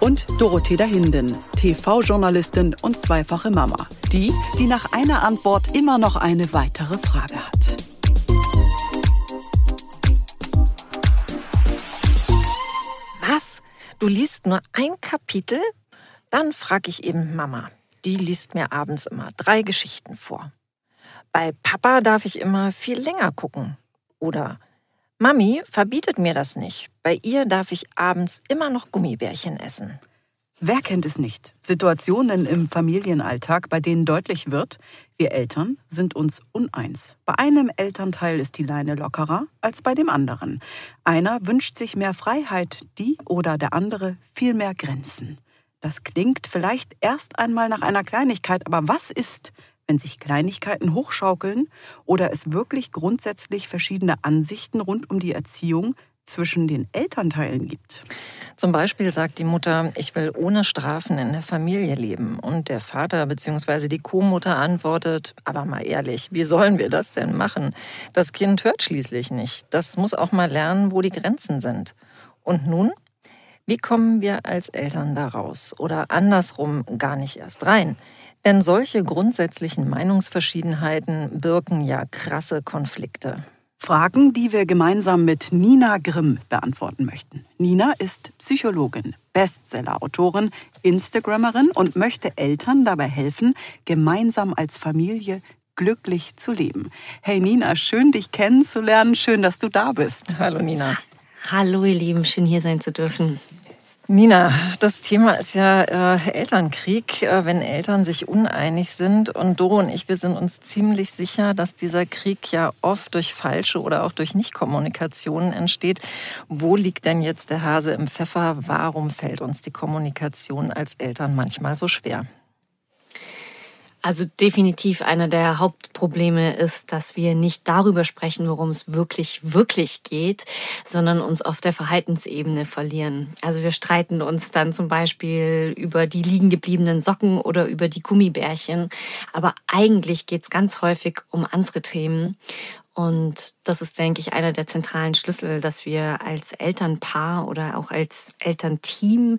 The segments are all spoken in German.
und Dorothea Hinden, TV-Journalistin und zweifache Mama. Die, die nach einer Antwort immer noch eine weitere Frage hat. Was? Du liest nur ein Kapitel? Dann frage ich eben Mama. Die liest mir abends immer drei Geschichten vor. Bei Papa darf ich immer viel länger gucken. Oder Mami verbietet mir das nicht. Bei ihr darf ich abends immer noch Gummibärchen essen. Wer kennt es nicht? Situationen im Familienalltag, bei denen deutlich wird, wir Eltern sind uns uneins. Bei einem Elternteil ist die Leine lockerer als bei dem anderen. Einer wünscht sich mehr Freiheit, die oder der andere viel mehr Grenzen. Das klingt vielleicht erst einmal nach einer Kleinigkeit, aber was ist, wenn sich Kleinigkeiten hochschaukeln oder es wirklich grundsätzlich verschiedene Ansichten rund um die Erziehung zwischen den Elternteilen gibt. Zum Beispiel sagt die Mutter, ich will ohne Strafen in der Familie leben. Und der Vater bzw. die Co-Mutter antwortet, aber mal ehrlich, wie sollen wir das denn machen? Das Kind hört schließlich nicht. Das muss auch mal lernen, wo die Grenzen sind. Und nun? Wie kommen wir als Eltern da raus? Oder andersrum gar nicht erst rein? Denn solche grundsätzlichen Meinungsverschiedenheiten birken ja krasse Konflikte. Fragen, die wir gemeinsam mit Nina Grimm beantworten möchten. Nina ist Psychologin, Bestsellerautorin, Instagrammerin und möchte Eltern dabei helfen, gemeinsam als Familie glücklich zu leben. Hey Nina, schön dich kennenzulernen, schön, dass du da bist. Hallo Nina. Hallo ihr Lieben, schön hier sein zu dürfen. Nina, das Thema ist ja äh, Elternkrieg, äh, wenn Eltern sich uneinig sind. Und Doro und ich, wir sind uns ziemlich sicher, dass dieser Krieg ja oft durch falsche oder auch durch Nichtkommunikationen entsteht. Wo liegt denn jetzt der Hase im Pfeffer? Warum fällt uns die Kommunikation als Eltern manchmal so schwer? Also definitiv einer der Hauptprobleme ist, dass wir nicht darüber sprechen, worum es wirklich, wirklich geht, sondern uns auf der Verhaltensebene verlieren. Also wir streiten uns dann zum Beispiel über die liegen gebliebenen Socken oder über die Gummibärchen. Aber eigentlich geht es ganz häufig um andere Themen. Und das ist, denke ich, einer der zentralen Schlüssel, dass wir als Elternpaar oder auch als Elternteam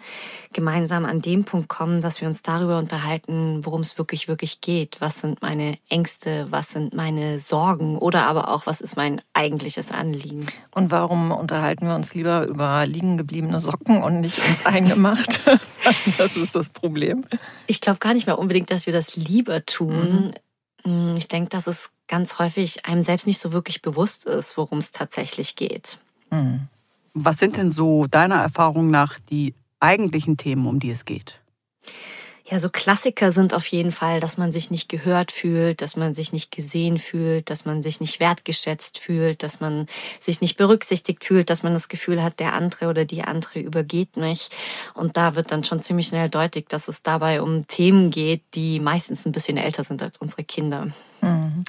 gemeinsam an dem Punkt kommen, dass wir uns darüber unterhalten, worum es wirklich, wirklich geht. Was sind meine Ängste? Was sind meine Sorgen? Oder aber auch, was ist mein eigentliches Anliegen? Und warum unterhalten wir uns lieber über liegen gebliebene Socken und nicht uns eingemacht? das ist das Problem. Ich glaube gar nicht mehr unbedingt, dass wir das lieber tun. Mhm. Ich denke, dass es ganz häufig einem selbst nicht so wirklich bewusst ist, worum es tatsächlich geht. Mhm. Was sind denn so deiner Erfahrung nach die eigentlichen Themen, um die es geht? Ja, so Klassiker sind auf jeden Fall, dass man sich nicht gehört fühlt, dass man sich nicht gesehen fühlt, dass man sich nicht wertgeschätzt fühlt, dass man sich nicht berücksichtigt fühlt, dass man das Gefühl hat, der andere oder die andere übergeht mich. Und da wird dann schon ziemlich schnell deutlich, dass es dabei um Themen geht, die meistens ein bisschen älter sind als unsere Kinder. Mhm.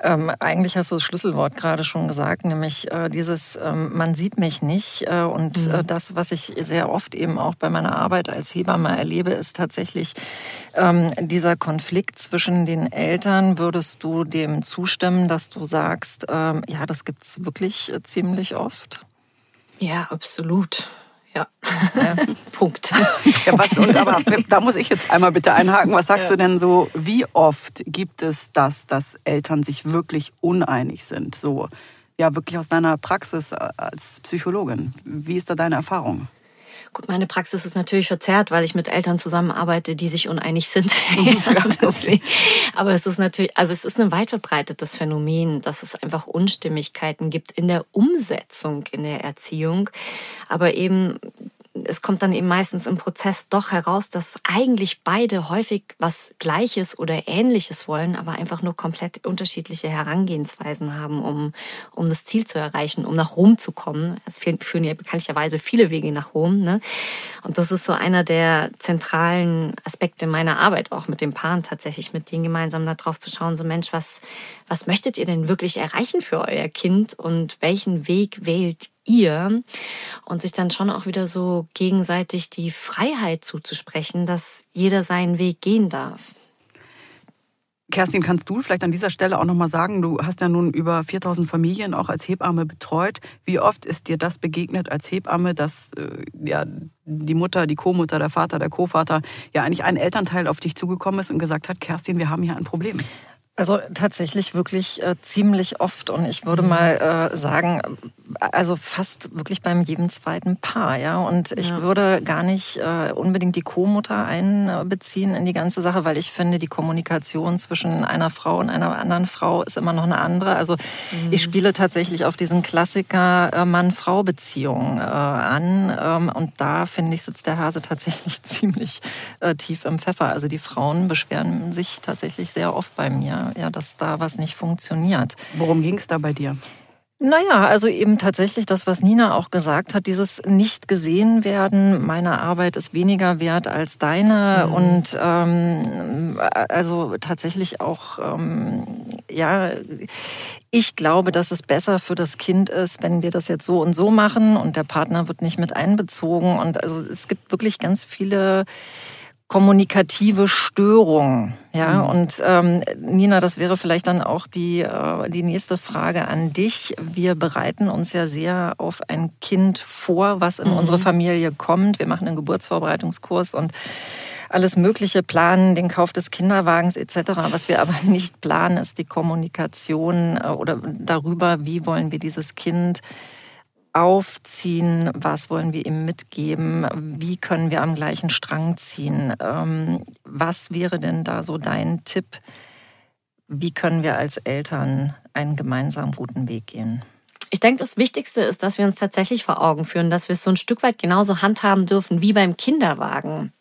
Ähm, eigentlich hast du das Schlüsselwort gerade schon gesagt, nämlich äh, dieses ähm, man sieht mich nicht. Äh, und äh, mhm. äh, das, was ich sehr oft eben auch bei meiner Arbeit als Hebamme erlebe, ist tatsächlich ähm, dieser Konflikt zwischen den Eltern. Würdest du dem zustimmen, dass du sagst, ähm, ja, das gibt's wirklich äh, ziemlich oft? Ja, absolut. Ja. ja. Punkt. Ja, was, und, aber da muss ich jetzt einmal bitte einhaken. Was sagst ja. du denn so, wie oft gibt es das, dass Eltern sich wirklich uneinig sind? So, ja, wirklich aus deiner Praxis als Psychologin. Wie ist da deine Erfahrung? Gut, meine Praxis ist natürlich verzerrt, weil ich mit Eltern zusammenarbeite, die sich uneinig sind. Aber es ist natürlich, also es ist ein weit verbreitetes Phänomen, dass es einfach Unstimmigkeiten gibt in der Umsetzung in der Erziehung. Aber eben es kommt dann eben meistens im Prozess doch heraus, dass eigentlich beide häufig was Gleiches oder Ähnliches wollen, aber einfach nur komplett unterschiedliche Herangehensweisen haben, um, um das Ziel zu erreichen, um nach Rom zu kommen. Es führen ja bekanntlicherweise viele Wege nach Rom. Ne? Und das ist so einer der zentralen Aspekte meiner Arbeit auch mit den Paaren tatsächlich, mit denen gemeinsam darauf zu schauen, so Mensch, was, was möchtet ihr denn wirklich erreichen für euer Kind und welchen Weg wählt ihr und sich dann schon auch wieder so gegenseitig die Freiheit zuzusprechen, dass jeder seinen Weg gehen darf. Kerstin, kannst du vielleicht an dieser Stelle auch nochmal sagen, du hast ja nun über 4000 Familien auch als Hebamme betreut. Wie oft ist dir das begegnet als Hebamme, dass äh, ja, die Mutter, die Co-Mutter, der Vater, der Co-Vater ja eigentlich ein Elternteil auf dich zugekommen ist und gesagt hat, Kerstin, wir haben hier ein Problem? Also tatsächlich wirklich äh, ziemlich oft und ich würde mal äh, sagen, also fast wirklich beim jedem zweiten Paar, ja. Und ich ja. würde gar nicht äh, unbedingt die Co-Mutter einbeziehen in die ganze Sache, weil ich finde, die Kommunikation zwischen einer Frau und einer anderen Frau ist immer noch eine andere. Also mhm. ich spiele tatsächlich auf diesen Klassiker äh, Mann-Frau-Beziehung äh, an ähm, und da finde ich sitzt der Hase tatsächlich ziemlich äh, tief im Pfeffer. Also die Frauen beschweren sich tatsächlich sehr oft bei mir ja, dass da was nicht funktioniert. Worum ging es da bei dir? Naja, also eben tatsächlich das, was Nina auch gesagt hat, dieses nicht gesehen werden, meine Arbeit ist weniger wert als deine. Mhm. und ähm, also tatsächlich auch, ähm, ja, ich glaube, dass es besser für das Kind ist, wenn wir das jetzt so und so machen und der Partner wird nicht mit einbezogen. Und also es gibt wirklich ganz viele kommunikative Störung. Ja, mhm. und ähm, Nina, das wäre vielleicht dann auch die, äh, die nächste Frage an dich. Wir bereiten uns ja sehr auf ein Kind vor, was in mhm. unsere Familie kommt. Wir machen einen Geburtsvorbereitungskurs und alles Mögliche planen, den Kauf des Kinderwagens etc. Was wir aber nicht planen, ist die Kommunikation äh, oder darüber, wie wollen wir dieses Kind aufziehen? Was wollen wir ihm mitgeben? Wie können wir am gleichen Strang ziehen? Ähm, was wäre denn da so dein Tipp? Wie können wir als Eltern einen gemeinsam guten Weg gehen? Ich denke, das Wichtigste ist, dass wir uns tatsächlich vor Augen führen, dass wir es so ein Stück weit genauso handhaben dürfen wie beim Kinderwagen.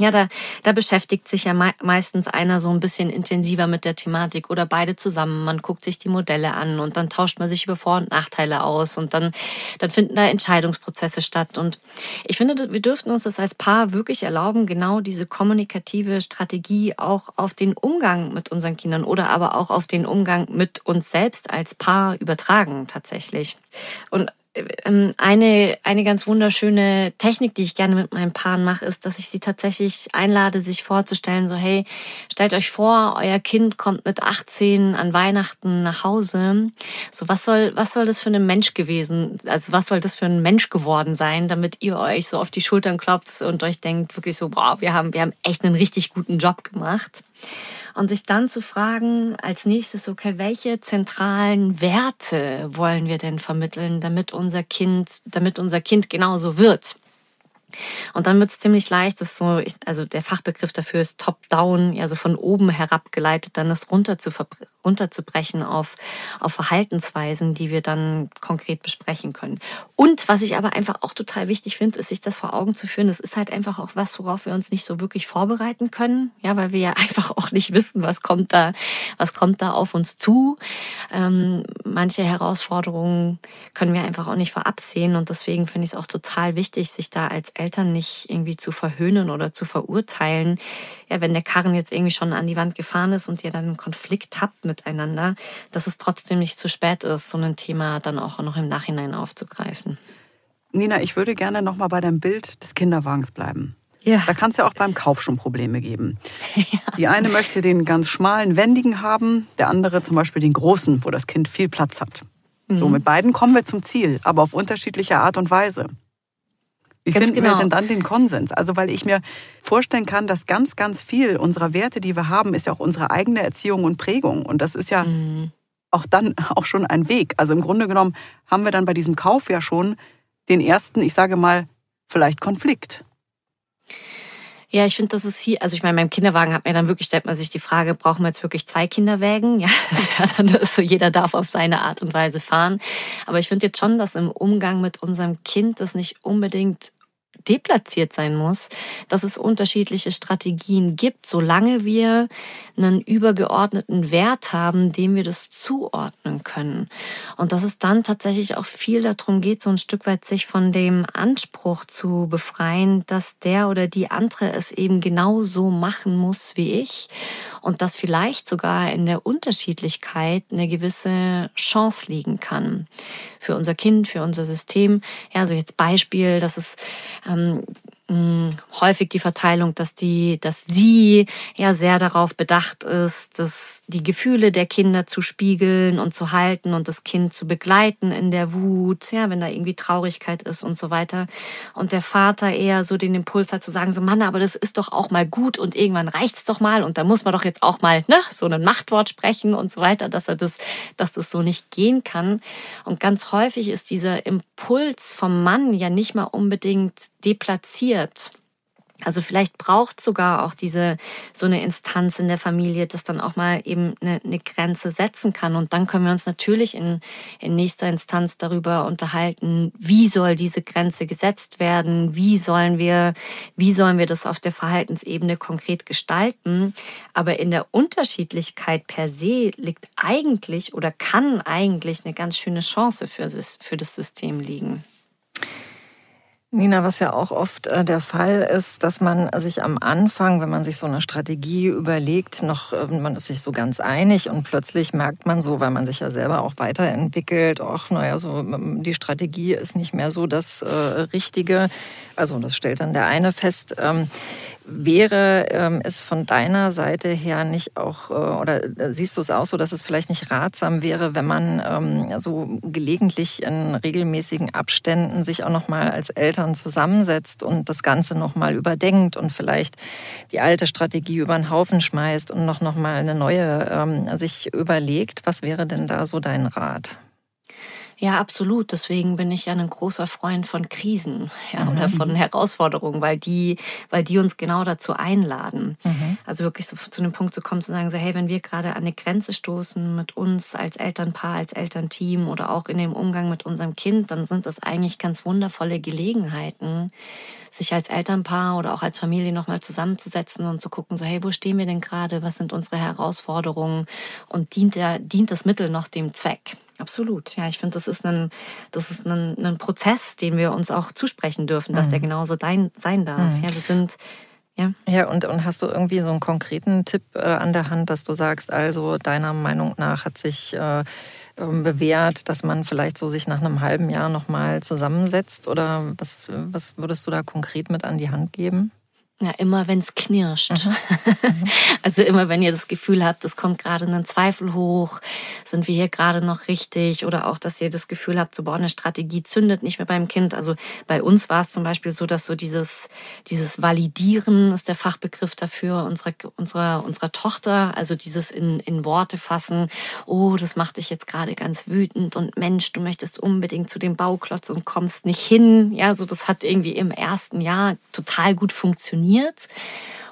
Ja, da, da beschäftigt sich ja me meistens einer so ein bisschen intensiver mit der Thematik oder beide zusammen. Man guckt sich die Modelle an und dann tauscht man sich über Vor- und Nachteile aus und dann, dann finden da Entscheidungsprozesse statt. Und ich finde, wir dürften uns das als Paar wirklich erlauben, genau diese kommunikative Strategie auch auf den Umgang mit unseren Kindern oder aber auch auf den Umgang mit uns selbst als Paar übertragen tatsächlich. Und eine, eine ganz wunderschöne Technik, die ich gerne mit meinen Paaren mache, ist, dass ich sie tatsächlich einlade, sich vorzustellen, so hey, stellt euch vor, euer Kind kommt mit 18 an Weihnachten nach Hause. So, was soll, was soll das für ein Mensch gewesen, also was soll das für ein Mensch geworden sein, damit ihr euch so auf die Schultern klopft und euch denkt wirklich so, boah, wir haben, wir haben echt einen richtig guten Job gemacht und sich dann zu fragen als nächstes, okay, welche zentralen Werte wollen wir denn vermitteln, damit unser Kind, damit unser Kind genauso wird? Und dann wird es ziemlich leicht, das so, ich, also der Fachbegriff dafür ist Top-Down, also von oben herabgeleitet, dann das runter zu, runterzubrechen auf, auf Verhaltensweisen, die wir dann konkret besprechen können. Und was ich aber einfach auch total wichtig finde, ist, sich das vor Augen zu führen. Das ist halt einfach auch was, worauf wir uns nicht so wirklich vorbereiten können, ja, weil wir ja einfach auch nicht wissen, was kommt da, was kommt da auf uns zu. Ähm, manche Herausforderungen können wir einfach auch nicht vorabsehen und deswegen finde ich es auch total wichtig, sich da als Eltern nicht irgendwie zu verhöhnen oder zu verurteilen. Ja, wenn der Karren jetzt irgendwie schon an die Wand gefahren ist und ihr dann einen Konflikt habt miteinander, dass es trotzdem nicht zu spät ist, so ein Thema dann auch noch im Nachhinein aufzugreifen. Nina, ich würde gerne noch mal bei deinem Bild des Kinderwagens bleiben. Ja. Da kann es ja auch beim Kauf schon Probleme geben. Ja. Die eine möchte den ganz schmalen, wendigen haben, der andere zum Beispiel den großen, wo das Kind viel Platz hat. Mhm. So, mit beiden kommen wir zum Ziel, aber auf unterschiedliche Art und Weise. Wie ganz finden genau. wir denn dann den Konsens? Also, weil ich mir vorstellen kann, dass ganz, ganz viel unserer Werte, die wir haben, ist ja auch unsere eigene Erziehung und Prägung. Und das ist ja mhm. auch dann auch schon ein Weg. Also im Grunde genommen haben wir dann bei diesem Kauf ja schon den ersten, ich sage mal, vielleicht Konflikt. Ja, ich finde, das ist hier, also ich meine, beim Kinderwagen hat mir dann wirklich, stellt man sich die Frage, brauchen wir jetzt wirklich zwei Kinderwägen? Ja, ja dann ist so, jeder darf auf seine Art und Weise fahren. Aber ich finde jetzt schon, dass im Umgang mit unserem Kind das nicht unbedingt deplatziert sein muss, dass es unterschiedliche Strategien gibt, solange wir einen übergeordneten Wert haben, dem wir das zuordnen können. Und dass es dann tatsächlich auch viel darum geht, so ein Stück weit sich von dem Anspruch zu befreien, dass der oder die andere es eben genau so machen muss wie ich und dass vielleicht sogar in der Unterschiedlichkeit eine gewisse Chance liegen kann für unser Kind, für unser System. Ja, also jetzt Beispiel, dass es ähm, häufig die Verteilung, dass die, dass sie ja sehr darauf bedacht ist, dass die Gefühle der Kinder zu spiegeln und zu halten und das Kind zu begleiten in der Wut, ja, wenn da irgendwie Traurigkeit ist und so weiter. Und der Vater eher so den Impuls hat zu sagen, so Mann, aber das ist doch auch mal gut und irgendwann reicht's doch mal und da muss man doch jetzt auch mal, ne, so ein Machtwort sprechen und so weiter, dass er das, dass das so nicht gehen kann. Und ganz häufig ist dieser Impuls vom Mann ja nicht mal unbedingt deplatziert also vielleicht braucht sogar auch diese so eine Instanz in der Familie, das dann auch mal eben eine, eine, Grenze setzen kann. Und dann können wir uns natürlich in, in nächster Instanz darüber unterhalten, wie soll diese Grenze gesetzt werden, wie sollen wir, wie sollen wir das auf der Verhaltensebene konkret gestalten. Aber in der Unterschiedlichkeit per se liegt eigentlich oder kann eigentlich eine ganz schöne Chance für, für das System liegen. Nina, was ja auch oft äh, der Fall ist, dass man sich am Anfang, wenn man sich so eine Strategie überlegt, noch, äh, man ist sich so ganz einig und plötzlich merkt man so, weil man sich ja selber auch weiterentwickelt, ach, naja, so, ähm, die Strategie ist nicht mehr so das äh, Richtige. Also, das stellt dann der eine fest. Ähm, Wäre ähm, es von deiner Seite her nicht auch, äh, oder äh, siehst du es auch so, dass es vielleicht nicht ratsam wäre, wenn man ähm, so gelegentlich in regelmäßigen Abständen sich auch nochmal als Eltern zusammensetzt und das Ganze nochmal überdenkt und vielleicht die alte Strategie über den Haufen schmeißt und noch, noch mal eine neue ähm, sich überlegt? Was wäre denn da so dein Rat? Ja, absolut. Deswegen bin ich ja ein großer Freund von Krisen ja, mhm. oder von Herausforderungen, weil die, weil die uns genau dazu einladen. Mhm. Also wirklich so zu dem Punkt zu kommen, zu sagen, so, hey, wenn wir gerade an eine Grenze stoßen mit uns als Elternpaar, als Elternteam oder auch in dem Umgang mit unserem Kind, dann sind das eigentlich ganz wundervolle Gelegenheiten, sich als Elternpaar oder auch als Familie nochmal zusammenzusetzen und zu gucken, so, hey, wo stehen wir denn gerade? Was sind unsere Herausforderungen? Und dient, der, dient das Mittel noch dem Zweck? Absolut. Ja, ich finde, das ist ein, das ist ein, ein Prozess, den wir uns auch zusprechen dürfen, dass mhm. der genauso dein, sein darf. Mhm. Ja, wir sind, ja. Ja, und, und hast du irgendwie so einen konkreten Tipp äh, an der Hand, dass du sagst, also deiner Meinung nach hat sich äh, bewährt, dass man vielleicht so sich nach einem halben Jahr nochmal zusammensetzt? Oder was, was würdest du da konkret mit an die Hand geben? Ja, immer wenn es knirscht. Mhm. also immer wenn ihr das Gefühl habt, es kommt gerade ein Zweifel hoch, sind wir hier gerade noch richtig oder auch, dass ihr das Gefühl habt, so boah, eine Strategie zündet nicht mehr beim Kind. Also bei uns war es zum Beispiel so, dass so dieses, dieses Validieren ist der Fachbegriff dafür unserer, unserer, unserer Tochter, also dieses in, in Worte fassen, oh, das macht dich jetzt gerade ganz wütend und Mensch, du möchtest unbedingt zu dem Bauklotz und kommst nicht hin. Ja, so das hat irgendwie im ersten Jahr total gut funktioniert funktioniert.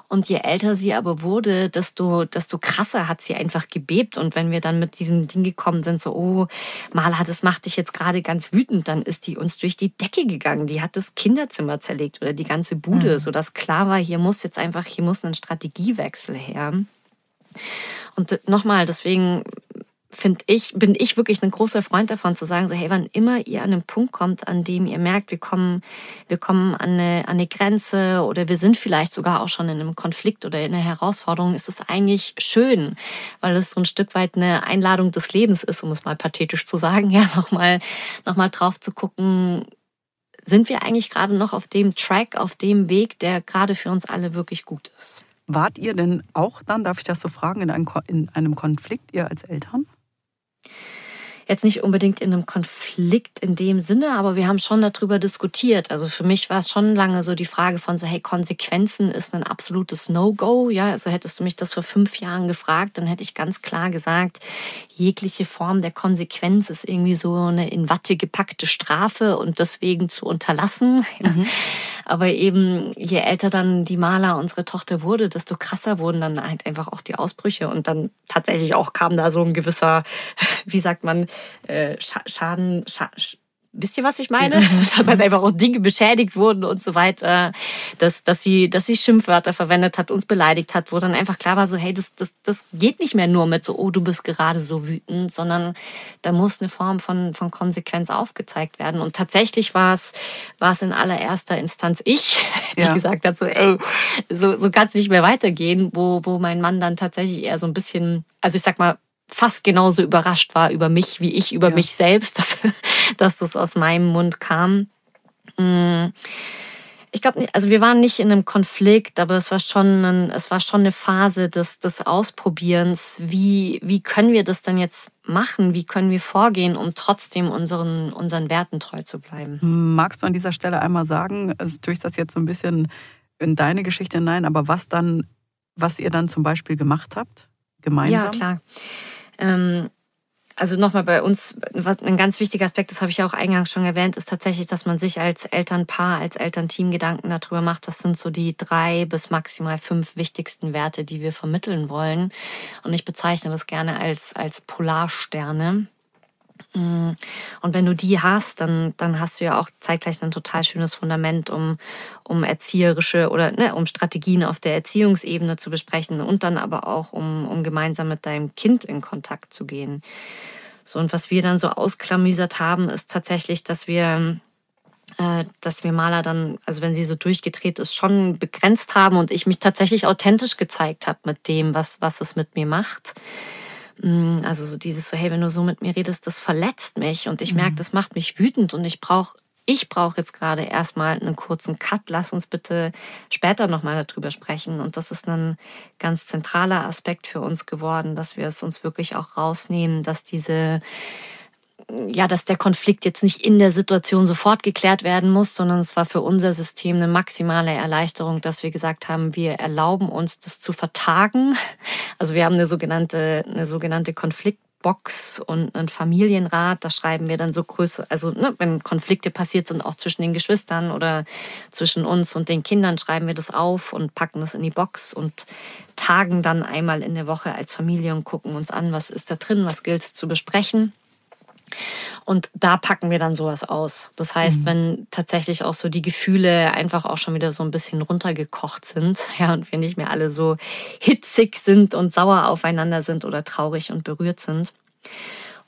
Und je älter sie aber wurde, desto, desto krasser hat sie einfach gebebt. Und wenn wir dann mit diesem Ding gekommen sind, so, oh, Mala, das macht dich jetzt gerade ganz wütend, dann ist die uns durch die Decke gegangen. Die hat das Kinderzimmer zerlegt oder die ganze Bude, mhm. sodass klar war, hier muss jetzt einfach, hier muss ein Strategiewechsel her. Und nochmal, deswegen finde ich, bin ich wirklich ein großer Freund davon zu sagen, so hey, wann immer ihr an einen Punkt kommt, an dem ihr merkt, wir kommen, wir kommen an eine, an eine Grenze oder wir sind vielleicht sogar auch schon in einem Konflikt oder in einer Herausforderung, ist es eigentlich schön, weil es so ein Stück weit eine Einladung des Lebens ist, um es mal pathetisch zu sagen, ja, nochmal, nochmal drauf zu gucken, sind wir eigentlich gerade noch auf dem Track, auf dem Weg, der gerade für uns alle wirklich gut ist. Wart ihr denn auch dann, darf ich das so fragen, in einem Konflikt, ihr als Eltern? Jetzt nicht unbedingt in einem Konflikt in dem Sinne, aber wir haben schon darüber diskutiert. Also für mich war es schon lange so die Frage von so, hey, Konsequenzen ist ein absolutes No-Go. Ja, also hättest du mich das vor fünf Jahren gefragt, dann hätte ich ganz klar gesagt, jegliche Form der Konsequenz ist irgendwie so eine in Watte gepackte Strafe und deswegen zu unterlassen. Mhm. Aber eben, je älter dann die Maler unsere Tochter wurde, desto krasser wurden dann halt einfach auch die Ausbrüche. Und dann tatsächlich auch kam da so ein gewisser, wie sagt man, äh, Schaden, wisst ihr, was ich meine? Mhm. dass halt einfach auch Dinge beschädigt wurden und so weiter, dass, dass, sie, dass sie Schimpfwörter verwendet hat, uns beleidigt hat, wo dann einfach klar war, so, hey, das, das, das geht nicht mehr nur mit so, oh, du bist gerade so wütend, sondern da muss eine Form von, von Konsequenz aufgezeigt werden. Und tatsächlich war es, war es in allererster Instanz ich, die ja. gesagt hat, so, ey, so, so kann es nicht mehr weitergehen, wo, wo mein Mann dann tatsächlich eher so ein bisschen, also ich sag mal, fast genauso überrascht war über mich, wie ich über ja. mich selbst, dass, dass das aus meinem Mund kam. Mm. Ich glaube also wir waren nicht in einem Konflikt, aber es war schon, ein, es war schon eine Phase des, des Ausprobierens. Wie, wie können wir das denn jetzt machen? Wie können wir vorgehen, um trotzdem unseren, unseren Werten treu zu bleiben? Magst du an dieser Stelle einmal sagen, also tue ich das jetzt so ein bisschen in deine Geschichte hinein, aber was dann, was ihr dann zum Beispiel gemacht habt? Gemeinsam? Ja, klar. Ähm, also nochmal bei uns, was ein ganz wichtiger Aspekt, das habe ich ja auch eingangs schon erwähnt, ist tatsächlich, dass man sich als Elternpaar, als Elternteam Gedanken darüber macht, was sind so die drei bis maximal fünf wichtigsten Werte, die wir vermitteln wollen. Und ich bezeichne das gerne als, als Polarsterne. Mm. Und wenn du die hast, dann, dann hast du ja auch zeitgleich ein total schönes Fundament, um, um erzieherische oder ne, um Strategien auf der Erziehungsebene zu besprechen und dann aber auch, um, um gemeinsam mit deinem Kind in Kontakt zu gehen. So, und was wir dann so ausklamüsert haben, ist tatsächlich, dass wir äh, dass wir Maler dann, also wenn sie so durchgedreht ist, schon begrenzt haben und ich mich tatsächlich authentisch gezeigt habe mit dem, was, was es mit mir macht. Mm, also so dieses so, hey, wenn du so mit mir redest, das verletzt mich und ich merke, mhm. das macht mich wütend und ich brauche ich brauche jetzt gerade erstmal einen kurzen Cut. Lass uns bitte später nochmal darüber sprechen. Und das ist ein ganz zentraler Aspekt für uns geworden, dass wir es uns wirklich auch rausnehmen, dass diese ja, dass der Konflikt jetzt nicht in der Situation sofort geklärt werden muss, sondern es war für unser System eine maximale Erleichterung, dass wir gesagt haben, wir erlauben uns, das zu vertagen. Also wir haben eine sogenannte, eine sogenannte Konfliktbox und einen Familienrat. Da schreiben wir dann so Größe, also ne, wenn Konflikte passiert sind, auch zwischen den Geschwistern oder zwischen uns und den Kindern, schreiben wir das auf und packen das in die Box und tagen dann einmal in der Woche als Familie und gucken uns an, was ist da drin, was gilt es zu besprechen. Und da packen wir dann sowas aus. Das heißt, mhm. wenn tatsächlich auch so die Gefühle einfach auch schon wieder so ein bisschen runtergekocht sind, ja, und wir nicht mehr alle so hitzig sind und sauer aufeinander sind oder traurig und berührt sind.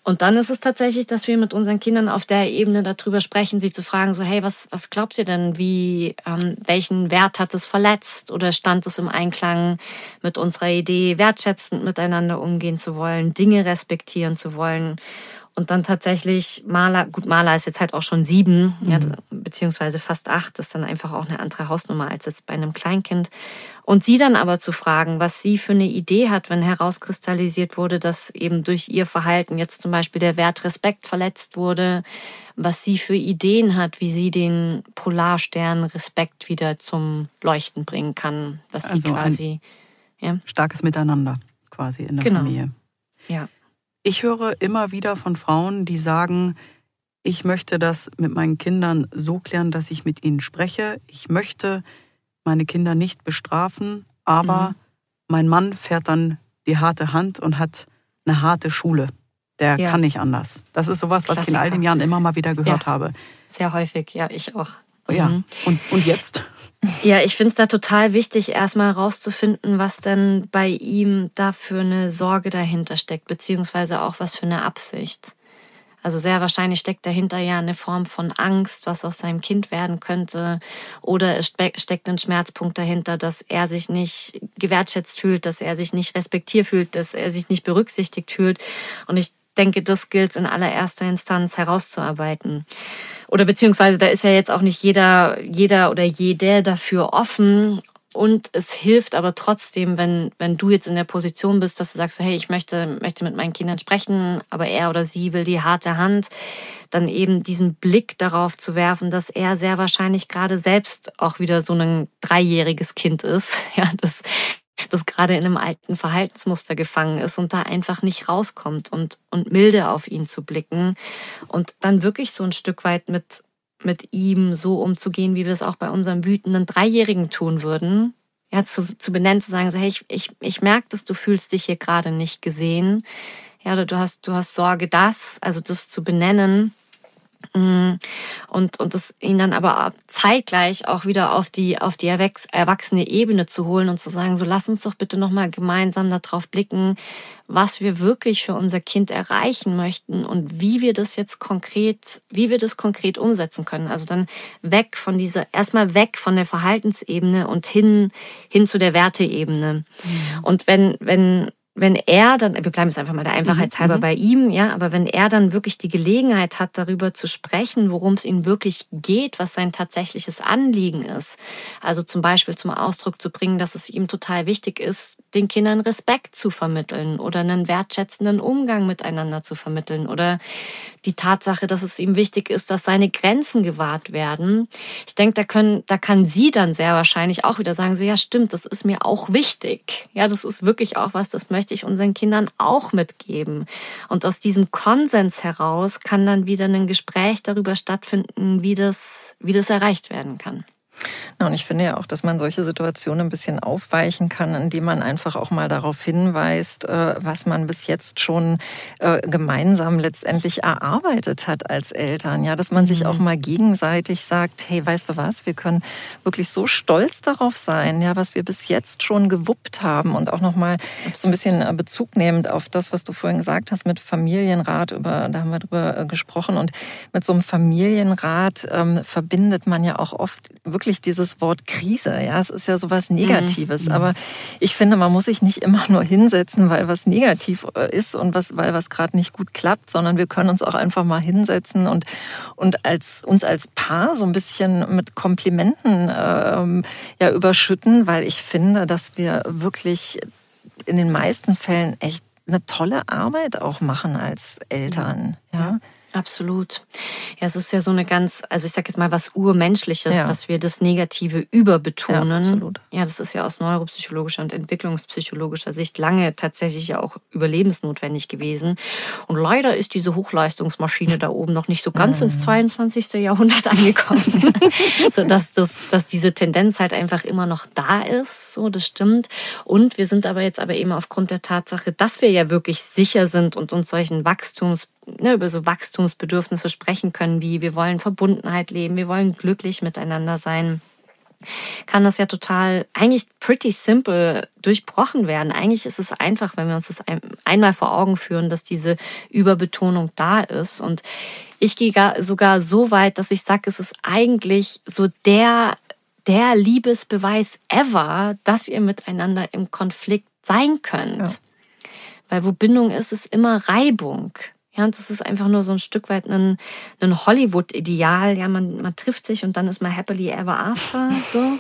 Und dann ist es tatsächlich, dass wir mit unseren Kindern auf der Ebene darüber sprechen, sie zu fragen, so, hey, was, was glaubt ihr denn, wie, ähm, welchen Wert hat es verletzt oder stand es im Einklang mit unserer Idee, wertschätzend miteinander umgehen zu wollen, Dinge respektieren zu wollen und dann tatsächlich Maler, gut, Maler ist jetzt halt auch schon sieben, mhm. ja, beziehungsweise fast acht, das ist dann einfach auch eine andere Hausnummer als jetzt bei einem Kleinkind. Und sie dann aber zu fragen, was sie für eine Idee hat, wenn herauskristallisiert wurde, dass eben durch ihr Verhalten jetzt zum Beispiel der Wert Respekt verletzt wurde, was sie für Ideen hat, wie sie den Polarstern Respekt wieder zum Leuchten bringen kann, dass also sie quasi ja. starkes Miteinander quasi in der genau. Familie. Ja. Ich höre immer wieder von Frauen, die sagen, ich möchte das mit meinen Kindern so klären, dass ich mit ihnen spreche. Ich möchte meine Kinder nicht bestrafen, aber mhm. mein Mann fährt dann die harte Hand und hat eine harte Schule. Der ja. kann nicht anders. Das ist sowas, was Klassiker. ich in all den Jahren immer mal wieder gehört ja. habe. Sehr häufig, ja, ich auch. Ja, mhm. und, und jetzt? Ja, ich finde es da total wichtig, erstmal rauszufinden, was denn bei ihm da für eine Sorge dahinter steckt, beziehungsweise auch was für eine Absicht. Also sehr wahrscheinlich steckt dahinter ja eine Form von Angst, was aus seinem Kind werden könnte. Oder es steckt ein Schmerzpunkt dahinter, dass er sich nicht gewertschätzt fühlt, dass er sich nicht respektiert fühlt, dass er sich nicht berücksichtigt fühlt. Und ich denke, das gilt in allererster Instanz herauszuarbeiten. Oder beziehungsweise da ist ja jetzt auch nicht jeder, jeder oder jeder dafür offen. Und es hilft aber trotzdem, wenn, wenn du jetzt in der Position bist, dass du sagst, hey, ich möchte, möchte mit meinen Kindern sprechen, aber er oder sie will die harte Hand, dann eben diesen Blick darauf zu werfen, dass er sehr wahrscheinlich gerade selbst auch wieder so ein dreijähriges Kind ist, ja, das das gerade in einem alten Verhaltensmuster gefangen ist und da einfach nicht rauskommt und, und milde auf ihn zu blicken und dann wirklich so ein Stück weit mit, mit ihm so umzugehen, wie wir es auch bei unserem wütenden Dreijährigen tun würden. Ja, zu, zu benennen, zu sagen, so, hey, ich, ich, ich merke, dass du fühlst dich hier gerade nicht gesehen. Ja, oder du hast, du hast Sorge, das, also das zu benennen. Und, und das ihn dann aber zeitgleich auch wieder auf die, auf die erwachsene Ebene zu holen und zu sagen, so lass uns doch bitte nochmal gemeinsam darauf blicken, was wir wirklich für unser Kind erreichen möchten und wie wir das jetzt konkret, wie wir das konkret umsetzen können. Also dann weg von dieser, erstmal weg von der Verhaltensebene und hin, hin zu der Werteebene. Mhm. Und wenn, wenn, wenn er dann, wir bleiben jetzt einfach mal der Einfachheit halber mhm. bei ihm, ja, aber wenn er dann wirklich die Gelegenheit hat, darüber zu sprechen, worum es ihm wirklich geht, was sein tatsächliches Anliegen ist, also zum Beispiel zum Ausdruck zu bringen, dass es ihm total wichtig ist, den Kindern Respekt zu vermitteln oder einen wertschätzenden Umgang miteinander zu vermitteln oder die Tatsache, dass es ihm wichtig ist, dass seine Grenzen gewahrt werden. Ich denke, da können, da kann sie dann sehr wahrscheinlich auch wieder sagen, so ja, stimmt, das ist mir auch wichtig. Ja, das ist wirklich auch was, das möchte ich unseren Kindern auch mitgeben. Und aus diesem Konsens heraus kann dann wieder ein Gespräch darüber stattfinden, wie das, wie das erreicht werden kann. Und ich finde ja auch, dass man solche Situationen ein bisschen aufweichen kann, indem man einfach auch mal darauf hinweist, äh, was man bis jetzt schon äh, gemeinsam letztendlich erarbeitet hat als Eltern. Ja, dass man sich auch mhm. mal gegenseitig sagt, hey, weißt du was, wir können wirklich so stolz darauf sein, ja, was wir bis jetzt schon gewuppt haben und auch noch mal so ein bisschen äh, Bezug nehmend auf das, was du vorhin gesagt hast mit Familienrat, über, da haben wir drüber gesprochen und mit so einem Familienrat ähm, verbindet man ja auch oft wirklich wirklich Wort Krise. Ja, es ist ja sowas Negatives. Mhm. Aber ich finde, man muss sich nicht immer nur hinsetzen, weil was negativ äh, ist und was, weil was gerade nicht gut klappt, sondern wir können uns auch einfach mal hinsetzen und, und als, uns als Paar so ein bisschen mit Komplimenten ähm, ja überschütten, weil ich finde, dass wir wirklich in den meisten Fällen echt eine tolle Arbeit auch machen als Eltern. Ja. ja. Absolut. Ja, es ist ja so eine ganz, also ich sag jetzt mal was Urmenschliches, ja. dass wir das Negative überbetonen. Ja, absolut. Ja, das ist ja aus neuropsychologischer und entwicklungspsychologischer Sicht lange tatsächlich ja auch überlebensnotwendig gewesen. Und leider ist diese Hochleistungsmaschine da oben noch nicht so ganz mhm. ins 22. Jahrhundert angekommen. so dass, das, dass diese Tendenz halt einfach immer noch da ist. So, das stimmt. Und wir sind aber jetzt aber eben aufgrund der Tatsache, dass wir ja wirklich sicher sind und uns solchen Wachstums ne, über so Wachstumsbedürfnisse sprechen können, wie wir wollen Verbundenheit leben, wir wollen glücklich miteinander sein, kann das ja total, eigentlich pretty simple durchbrochen werden. Eigentlich ist es einfach, wenn wir uns das einmal vor Augen führen, dass diese Überbetonung da ist. Und ich gehe sogar so weit, dass ich sage, es ist eigentlich so der, der Liebesbeweis ever, dass ihr miteinander im Konflikt sein könnt. Ja. Weil wo Bindung ist, ist immer Reibung. Ja, und das ist einfach nur so ein Stück weit ein, ein Hollywood-Ideal. Ja, man, man trifft sich und dann ist man happily ever after. So.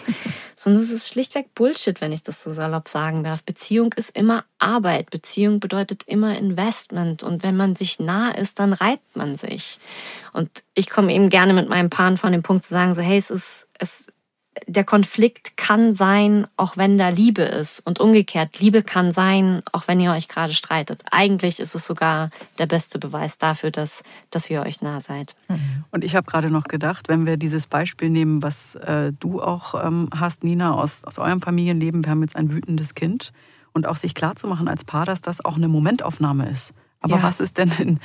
Sondern es ist schlichtweg Bullshit, wenn ich das so salopp sagen darf. Beziehung ist immer Arbeit. Beziehung bedeutet immer Investment. Und wenn man sich nah ist, dann reibt man sich. Und ich komme eben gerne mit meinem Paaren von dem Punkt zu sagen, so, hey, es ist, es, der Konflikt kann sein, auch wenn da Liebe ist. Und umgekehrt, Liebe kann sein, auch wenn ihr euch gerade streitet. Eigentlich ist es sogar der beste Beweis dafür, dass, dass ihr euch nah seid. Und ich habe gerade noch gedacht, wenn wir dieses Beispiel nehmen, was äh, du auch ähm, hast, Nina, aus, aus eurem Familienleben, wir haben jetzt ein wütendes Kind. Und auch sich klarzumachen als Paar, dass das auch eine Momentaufnahme ist. Aber ja. was ist denn in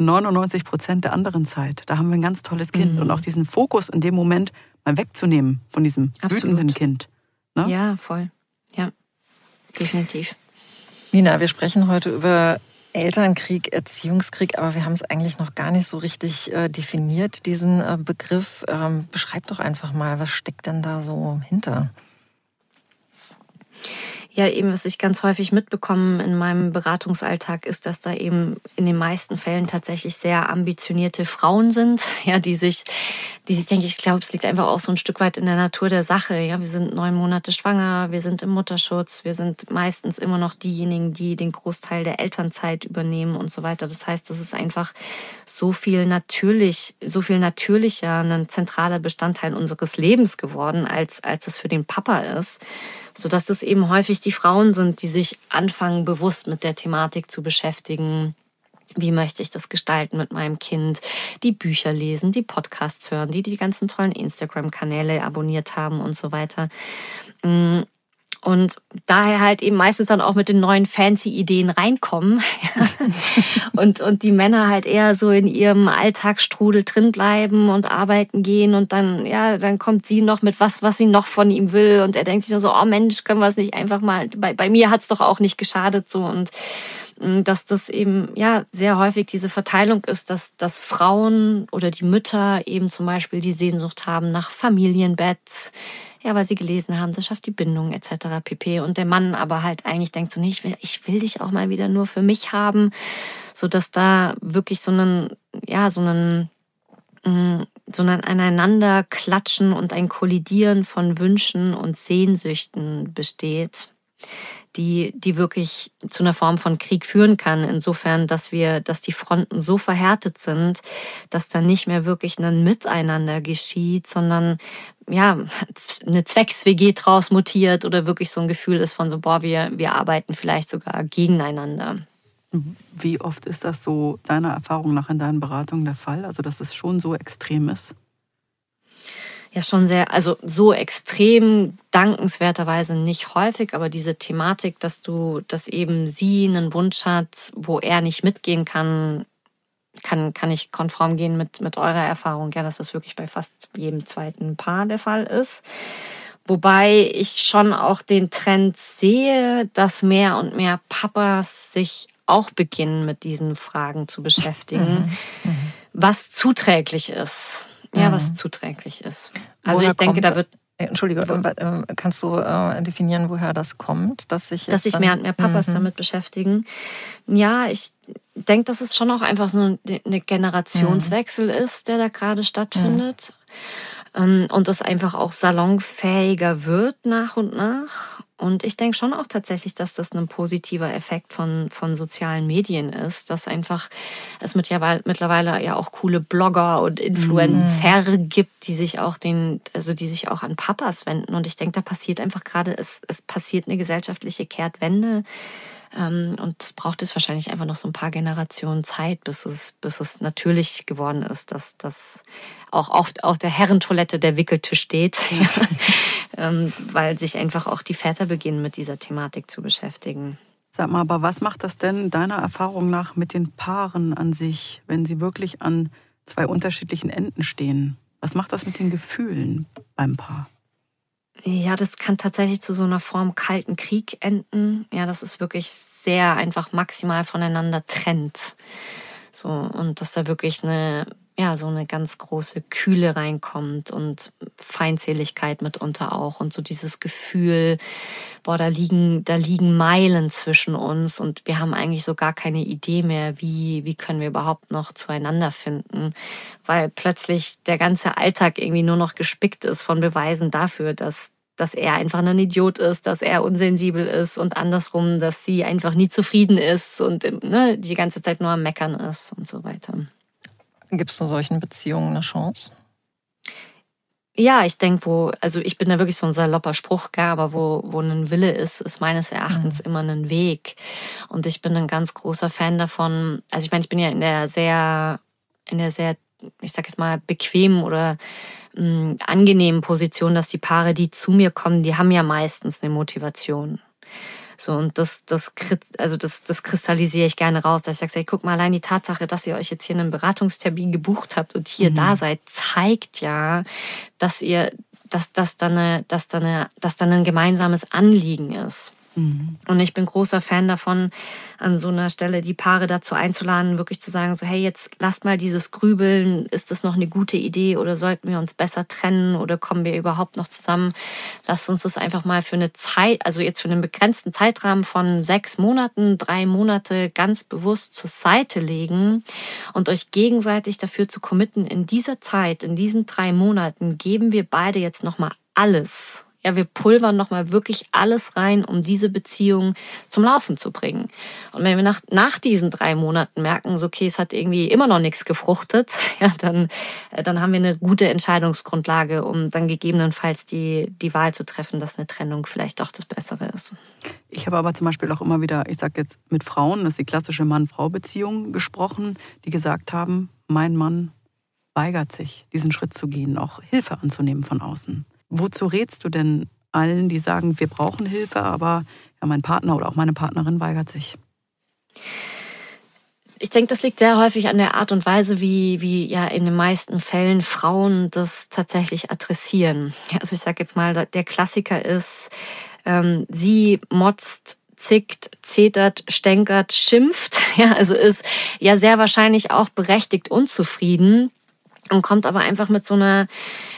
99 Prozent der anderen Zeit? Da haben wir ein ganz tolles Kind. Mhm. Und auch diesen Fokus in dem Moment, mal wegzunehmen von diesem Absolut. wütenden Kind. Ne? Ja, voll. Ja, definitiv. Nina, wir sprechen heute über Elternkrieg, Erziehungskrieg, aber wir haben es eigentlich noch gar nicht so richtig äh, definiert, diesen äh, Begriff. Ähm, beschreib doch einfach mal, was steckt denn da so hinter? Ja, eben, was ich ganz häufig mitbekomme in meinem Beratungsalltag, ist, dass da eben in den meisten Fällen tatsächlich sehr ambitionierte Frauen sind, ja, die sich, die sich, denke ich, glaube, es liegt einfach auch so ein Stück weit in der Natur der Sache. Ja, wir sind neun Monate schwanger, wir sind im Mutterschutz, wir sind meistens immer noch diejenigen, die den Großteil der Elternzeit übernehmen und so weiter. Das heißt, das ist einfach so viel natürlich, so viel natürlicher ein zentraler Bestandteil unseres Lebens geworden, als, als es für den Papa ist sodass es eben häufig die Frauen sind, die sich anfangen, bewusst mit der Thematik zu beschäftigen. Wie möchte ich das gestalten mit meinem Kind? Die Bücher lesen, die Podcasts hören, die die ganzen tollen Instagram-Kanäle abonniert haben und so weiter. Und daher halt eben meistens dann auch mit den neuen fancy Ideen reinkommen. Und, und die Männer halt eher so in ihrem Alltagsstrudel drin bleiben und arbeiten gehen und dann, ja, dann kommt sie noch mit was, was sie noch von ihm will. Und er denkt sich nur so, oh Mensch, können wir es nicht einfach mal, bei, bei mir hat's doch auch nicht geschadet so. Und mm, dass das eben ja sehr häufig diese Verteilung ist, dass, dass Frauen oder die Mütter eben zum Beispiel die Sehnsucht haben nach Familienbett, ja, weil sie gelesen haben, das schafft die Bindung etc. pp. Und der Mann aber halt eigentlich denkt so, nee, ich will, ich will dich auch mal wieder nur für mich haben, so dass da wirklich so einen, ja, so einen, mm, so ein aneinander klatschen und ein Kollidieren von Wünschen und Sehnsüchten besteht die, die wirklich zu einer Form von Krieg führen kann. Insofern, dass wir, dass die Fronten so verhärtet sind, dass da nicht mehr wirklich ein Miteinander geschieht, sondern ja, eine Zwecks-WG draus mutiert oder wirklich so ein Gefühl ist von so, boah, wir, wir arbeiten vielleicht sogar gegeneinander. Wie oft ist das so deiner Erfahrung nach in deinen Beratungen der Fall? Also, dass es schon so extrem ist? Ja schon sehr, also so extrem dankenswerterweise nicht häufig, aber diese Thematik, dass du, dass eben sie einen Wunsch hat, wo er nicht mitgehen kann, kann, kann ich konform gehen mit, mit eurer Erfahrung, ja, dass das wirklich bei fast jedem zweiten Paar der Fall ist. Wobei ich schon auch den Trend sehe, dass mehr und mehr Papas sich auch beginnen, mit diesen Fragen zu beschäftigen, mhm. Mhm. was zuträglich ist ja, was mhm. zuträglich ist. Also woher ich denke, da wird. Äh, Entschuldige, äh, kannst du äh, definieren, woher das kommt, dass sich dass sich mehr und mehr Papas mhm. damit beschäftigen? Ja, ich denke, dass es schon auch einfach so ein Generationswechsel mhm. ist, der da gerade stattfindet. Mhm. Und das einfach auch salonfähiger wird nach und nach. Und ich denke schon auch tatsächlich, dass das ein positiver Effekt von, von sozialen Medien ist, dass einfach es mittlerweile ja auch coole Blogger und Influencer mhm. gibt, die sich auch den, also die sich auch an Papas wenden. Und ich denke, da passiert einfach gerade, es, es passiert eine gesellschaftliche Kehrtwende. Ähm, und es braucht es wahrscheinlich einfach noch so ein paar Generationen Zeit, bis es, bis es natürlich geworden ist, dass das auch oft auf der Herrentoilette der Wickeltisch steht, ähm, weil sich einfach auch die Väter beginnen, mit dieser Thematik zu beschäftigen. Sag mal, aber was macht das denn deiner Erfahrung nach mit den Paaren an sich, wenn sie wirklich an zwei unterschiedlichen Enden stehen? Was macht das mit den Gefühlen beim Paar? Ja, das kann tatsächlich zu so einer Form kalten Krieg enden. Ja, das ist wirklich sehr einfach maximal voneinander trennt. So, und dass da wirklich eine ja, so eine ganz große Kühle reinkommt und Feindseligkeit mitunter auch und so dieses Gefühl, boah, da liegen, da liegen Meilen zwischen uns und wir haben eigentlich so gar keine Idee mehr, wie, wie können wir überhaupt noch zueinander finden, weil plötzlich der ganze Alltag irgendwie nur noch gespickt ist von Beweisen dafür, dass dass er einfach ein Idiot ist, dass er unsensibel ist und andersrum, dass sie einfach nie zufrieden ist und ne, die ganze Zeit nur am Meckern ist und so weiter. Gibst du solchen Beziehungen eine Chance? Ja, ich denke, wo, also ich bin da wirklich so ein salopper Spruchgaber, wo, wo ein Wille ist, ist meines Erachtens mhm. immer ein Weg. Und ich bin ein ganz großer Fan davon. Also ich meine, ich bin ja in der sehr, in der sehr, ich sag jetzt mal, bequemen oder mh, mm, angenehmen Position, dass die Paare, die zu mir kommen, die haben ja meistens eine Motivation. So, und das, das, also das, das kristallisiere ich gerne raus, dass ich sage, guck mal, allein die Tatsache, dass ihr euch jetzt hier einen Beratungstermin gebucht habt und hier mhm. da seid, zeigt ja, dass ihr, dass, dass, da eine, dass, da eine, dass da ein gemeinsames Anliegen ist. Und ich bin großer Fan davon, an so einer Stelle die Paare dazu einzuladen, wirklich zu sagen, so hey, jetzt lasst mal dieses Grübeln, ist das noch eine gute Idee oder sollten wir uns besser trennen oder kommen wir überhaupt noch zusammen? Lasst uns das einfach mal für eine Zeit, also jetzt für einen begrenzten Zeitrahmen von sechs Monaten, drei Monate ganz bewusst zur Seite legen und euch gegenseitig dafür zu committen, in dieser Zeit, in diesen drei Monaten geben wir beide jetzt nochmal alles ja, wir pulvern nochmal wirklich alles rein, um diese Beziehung zum Laufen zu bringen. Und wenn wir nach, nach diesen drei Monaten merken, so, okay, es hat irgendwie immer noch nichts gefruchtet, ja, dann, äh, dann haben wir eine gute Entscheidungsgrundlage, um dann gegebenenfalls die, die Wahl zu treffen, dass eine Trennung vielleicht doch das Bessere ist. Ich habe aber zum Beispiel auch immer wieder, ich sage jetzt mit Frauen, das ist die klassische Mann-Frau-Beziehung gesprochen, die gesagt haben, mein Mann weigert sich, diesen Schritt zu gehen, auch Hilfe anzunehmen von außen. Wozu rätst du denn allen, die sagen, wir brauchen Hilfe, aber ja, mein Partner oder auch meine Partnerin weigert sich? Ich denke, das liegt sehr häufig an der Art und Weise, wie, wie ja in den meisten Fällen Frauen das tatsächlich adressieren. Also ich sage jetzt mal, der Klassiker ist, ähm, sie motzt zickt, zetert, stänkert, schimpft, ja, also ist ja sehr wahrscheinlich auch berechtigt unzufrieden und kommt aber einfach mit so einer,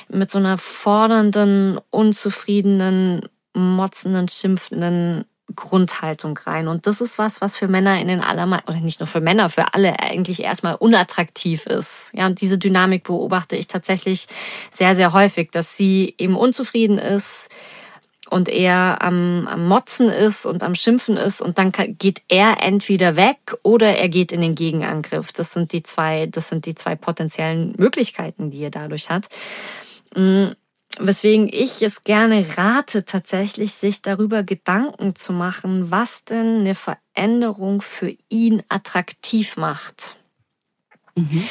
mit so einer fordernden, unzufriedenen, motzenden, schimpfenden Grundhaltung rein. Und das ist was, was für Männer in den allermeisten, oder nicht nur für Männer, für alle eigentlich erstmal unattraktiv ist. Ja, und diese Dynamik beobachte ich tatsächlich sehr, sehr häufig, dass sie eben unzufrieden ist, und er am, am Motzen ist und am Schimpfen ist und dann geht er entweder weg oder er geht in den Gegenangriff. Das sind die zwei, das sind die zwei potenziellen Möglichkeiten, die er dadurch hat. Mm, weswegen ich es gerne rate, tatsächlich sich darüber Gedanken zu machen, was denn eine Veränderung für ihn attraktiv macht. Mhm.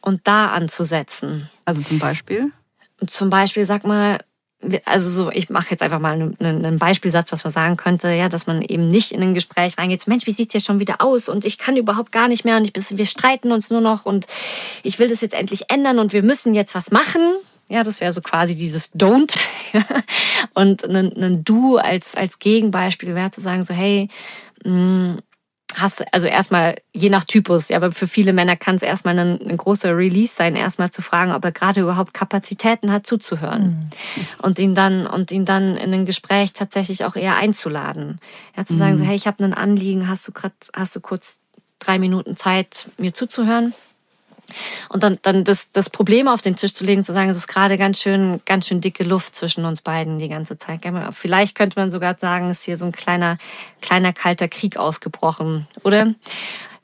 Und da anzusetzen. Also zum Beispiel? Zum Beispiel, sag mal, also so, ich mache jetzt einfach mal einen, einen Beispielsatz, was man sagen könnte, ja, dass man eben nicht in ein Gespräch reingeht, Mensch, wie sieht's hier schon wieder aus und ich kann überhaupt gar nicht mehr und ich, wir streiten uns nur noch und ich will das jetzt endlich ändern und wir müssen jetzt was machen. Ja, das wäre so quasi dieses Don't. und ein, ein Du als, als Gegenbeispiel wäre zu sagen so, hey, mh, mm, hast also erstmal je nach Typus, ja, aber für viele Männer kann es erstmal ein, ein, großer Release sein, erstmal zu fragen, ob er gerade überhaupt Kapazitäten hat zuzuhören mhm. und ihn dann und ihn dann in ein Gespräch tatsächlich auch eher einzuladen, ja, zu sagen mhm. so, hey, ich habe ein Anliegen, hast du grad, hast du kurz drei Minuten Zeit, mir zuzuhören? Und dann, dann das, das Problem auf den Tisch zu legen, zu sagen, es ist gerade ganz schön, ganz schön dicke Luft zwischen uns beiden die ganze Zeit. Vielleicht könnte man sogar sagen, es ist hier so ein kleiner, kleiner kalter Krieg ausgebrochen, oder?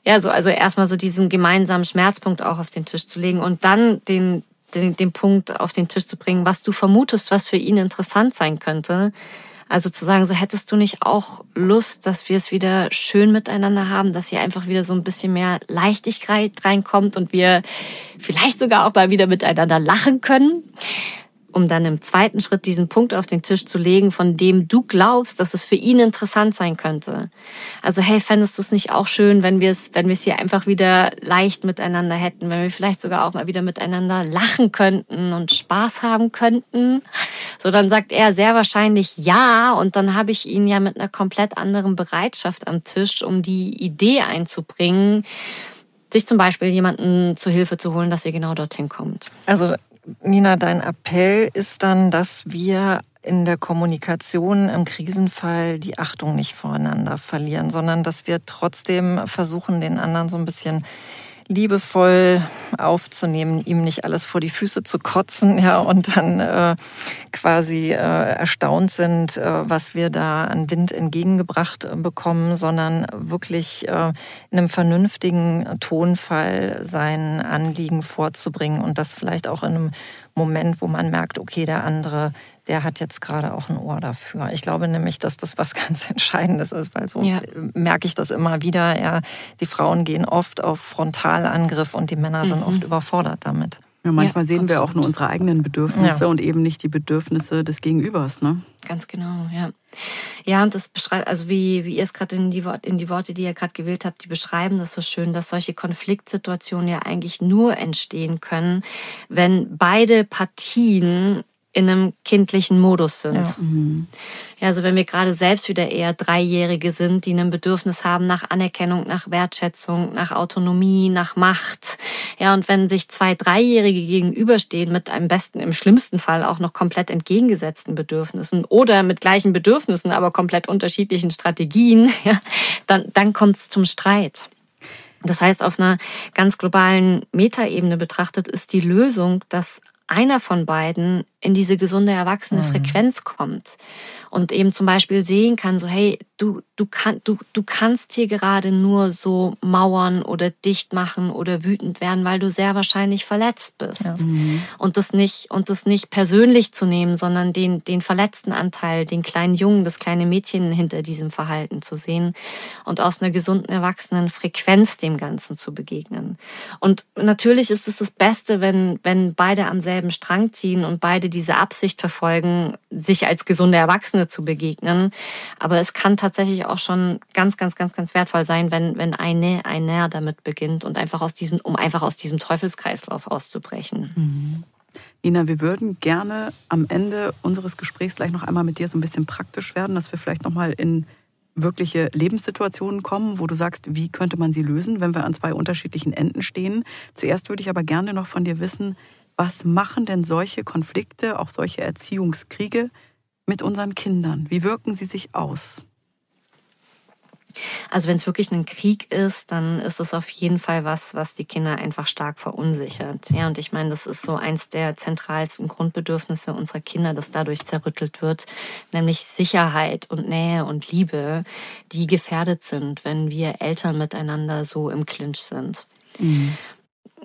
Ja, so, also erstmal so diesen gemeinsamen Schmerzpunkt auch auf den Tisch zu legen und dann den, den, den Punkt auf den Tisch zu bringen, was du vermutest, was für ihn interessant sein könnte also zu sagen, so hättest du nicht auch Lust, dass wir es wieder schön miteinander haben, dass hier einfach wieder so ein bisschen mehr Leichtigkeit reinkommt und wir vielleicht sogar auch mal wieder miteinander lachen können um dann im zweiten Schritt diesen Punkt auf den Tisch zu legen, von dem du glaubst, dass es für ihn interessant sein könnte. Also hey, fändest du es nicht auch schön, wenn wir es, wenn wir es hier einfach wieder leicht miteinander hätten, wenn wir vielleicht sogar auch mal wieder miteinander lachen könnten und Spaß haben könnten? So, dann sagt er sehr wahrscheinlich ja und dann habe ich ihn ja mit einer komplett anderen Bereitschaft am Tisch, um die Idee einzubringen, sich zum Beispiel jemanden zu Hilfe zu holen, dass ihr genau dorthin kommt. Also Nina, dein Appell ist dann, dass wir in der Kommunikation im Krisenfall die Achtung nicht voreinander verlieren, sondern dass wir trotzdem versuchen, den anderen so ein bisschen liebevoll aufzunehmen, ihm nicht alles vor die Füße zu kotzen, ja, und dann äh, quasi äh, erstaunt sind, äh, was wir da an Wind entgegengebracht äh, bekommen, sondern wirklich äh, in einem vernünftigen Tonfall sein Anliegen vorzubringen und das vielleicht auch in einem Moment, wo man merkt, okay, der andere, der hat jetzt gerade auch ein Ohr dafür. Ich glaube nämlich, dass das was ganz Entscheidendes ist, weil so ja. merke ich das immer wieder. Ja, die Frauen gehen oft auf Frontalangriff und die Männer sind mhm. oft überfordert damit. Ja, manchmal ja, sehen absolut. wir auch nur unsere eigenen Bedürfnisse ja. und eben nicht die Bedürfnisse des Gegenübers, ne? Ganz genau, ja. Ja, und das beschreibt, also wie, wie ihr es gerade in die, in die Worte, die ihr gerade gewählt habt, die beschreiben das so schön, dass solche Konfliktsituationen ja eigentlich nur entstehen können, wenn beide Partien in einem kindlichen Modus sind. Ja. Mhm. also wenn wir gerade selbst wieder eher Dreijährige sind, die ein Bedürfnis haben nach Anerkennung, nach Wertschätzung, nach Autonomie, nach Macht. Ja, und wenn sich zwei Dreijährige gegenüberstehen mit einem besten, im schlimmsten Fall auch noch komplett entgegengesetzten Bedürfnissen oder mit gleichen Bedürfnissen, aber komplett unterschiedlichen Strategien, ja, dann, dann kommt es zum Streit. Das heißt, auf einer ganz globalen Metaebene betrachtet ist die Lösung, dass einer von beiden in diese gesunde erwachsene mhm. Frequenz kommt und eben zum Beispiel sehen kann, so hey, du, du, kann, du, du kannst hier gerade nur so mauern oder dicht machen oder wütend werden, weil du sehr wahrscheinlich verletzt bist. Ja. Mhm. Und das nicht, und das nicht persönlich zu nehmen, sondern den, den verletzten Anteil, den kleinen Jungen, das kleine Mädchen hinter diesem Verhalten zu sehen und aus einer gesunden, erwachsenen Frequenz dem Ganzen zu begegnen. Und natürlich ist es das Beste, wenn, wenn beide am selben Strang ziehen und beide diese Absicht verfolgen, sich als gesunde Erwachsene zu begegnen. Aber es kann tatsächlich auch schon ganz, ganz, ganz, ganz wertvoll sein, wenn, wenn eine, ein Näher damit beginnt und einfach aus diesem, um einfach aus diesem Teufelskreislauf auszubrechen. Mhm. Ina, wir würden gerne am Ende unseres Gesprächs gleich noch einmal mit dir so ein bisschen praktisch werden, dass wir vielleicht noch mal in wirkliche Lebenssituationen kommen, wo du sagst, wie könnte man sie lösen, wenn wir an zwei unterschiedlichen Enden stehen. Zuerst würde ich aber gerne noch von dir wissen, was machen denn solche Konflikte, auch solche Erziehungskriege mit unseren Kindern? Wie wirken sie sich aus? Also wenn es wirklich ein Krieg ist, dann ist es auf jeden Fall was, was die Kinder einfach stark verunsichert. Ja, und ich meine, das ist so eins der zentralsten Grundbedürfnisse unserer Kinder, das dadurch zerrüttelt wird, nämlich Sicherheit und Nähe und Liebe, die gefährdet sind, wenn wir Eltern miteinander so im Clinch sind. Mhm.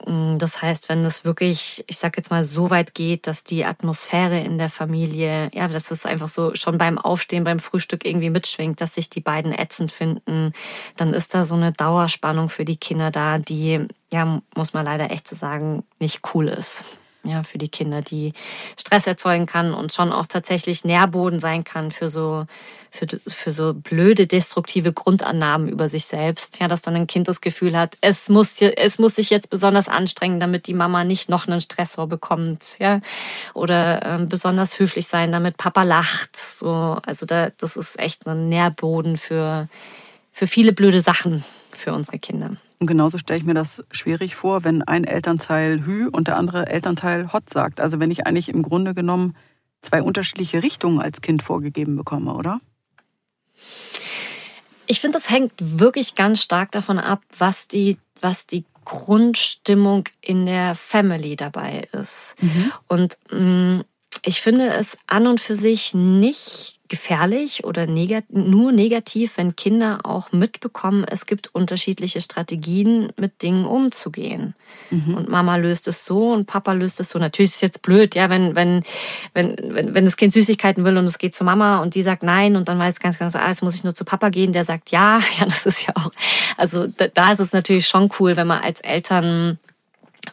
Mm, das heißt, wenn es wirklich, ich sag jetzt mal, so weit geht, dass die Atmosphäre in der Familie, ja, dass es einfach so schon beim Aufstehen, beim Frühstück irgendwie mitschwingt, dass sich die beiden ätzend finden, dann ist da so eine Dauerspannung für die Kinder da, die, ja, muss man leider echt so sagen, nicht cool ist ja, für die Kinder, die Stress erzeugen kann und schon auch tatsächlich Nährboden sein kann für so, für, für so blöde, destruktive Grundannahmen über sich selbst. Ja, dass dann ein Kind das Gefühl hat, es muss, es muss sich jetzt besonders anstrengen, damit die Mama nicht noch einen Stressor bekommt, ja. Oder ähm, besonders höflich sein, damit Papa lacht. So, also da, das ist echt ein Nährboden für, für viele blöde Sachen für unsere Kinder. Und genauso stelle ich mir das schwierig vor, wenn ein Elternteil Hü und der andere Elternteil Hot sagt. Also wenn ich eigentlich im Grunde genommen zwei unterschiedliche Richtungen als Kind vorgegeben bekomme, oder? Ich finde, das hängt wirklich ganz stark davon ab, was die, was die Grundstimmung in der Family dabei ist. Mhm. Und mh, mm, ich finde es an und für sich nicht gefährlich oder negat nur negativ, wenn Kinder auch mitbekommen, es gibt unterschiedliche Strategien, mit Dingen umzugehen. Mhm. Und Mama löst es so und Papa löst es so. Natürlich ist es jetzt blöd, ja, wenn, wenn, wenn, wenn, wenn das Kind Süßigkeiten will und es geht zu Mama und die sagt nein und dann weiß es ganz genau so, ah, jetzt muss ich nur zu Papa gehen, der sagt ja. Ja, das ist ja auch, also da, da ist es natürlich schon cool, wenn man als Eltern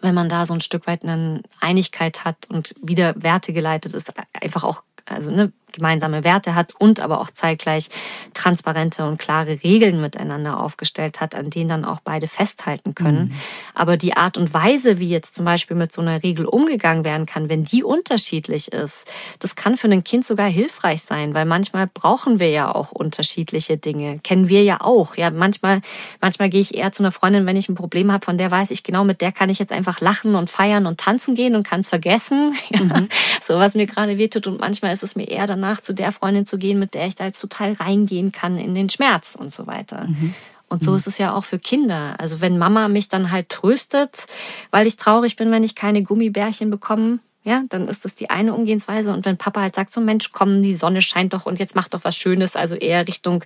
wenn man da so ein Stück weit eine Einigkeit hat und wieder Werte geleitet ist, einfach auch also ne, gemeinsame Werte hat und aber auch zeitgleich transparente und klare Regeln miteinander aufgestellt hat, an denen dann auch beide festhalten können. Mhm. Aber die Art und Weise, wie jetzt zum Beispiel mit so einer Regel umgegangen werden kann, wenn die unterschiedlich ist, das kann für ein Kind sogar hilfreich sein, weil manchmal brauchen wir ja auch unterschiedliche Dinge. Kennen wir ja auch. Ja, manchmal, manchmal gehe ich eher zu einer Freundin, wenn ich ein Problem habe, von der weiß ich genau, mit der kann ich jetzt einfach lachen und feiern und tanzen gehen und kann es vergessen. Mhm. so was mir gerade wehtut. Und manchmal ist es mir eher dann danach zu der Freundin zu gehen, mit der ich da jetzt total reingehen kann in den Schmerz und so weiter. Mhm. Und so mhm. ist es ja auch für Kinder. Also wenn Mama mich dann halt tröstet, weil ich traurig bin, wenn ich keine Gummibärchen bekomme, ja, dann ist das die eine Umgehensweise. Und wenn Papa halt sagt, so Mensch, komm, die Sonne scheint doch und jetzt mach doch was Schönes, also eher Richtung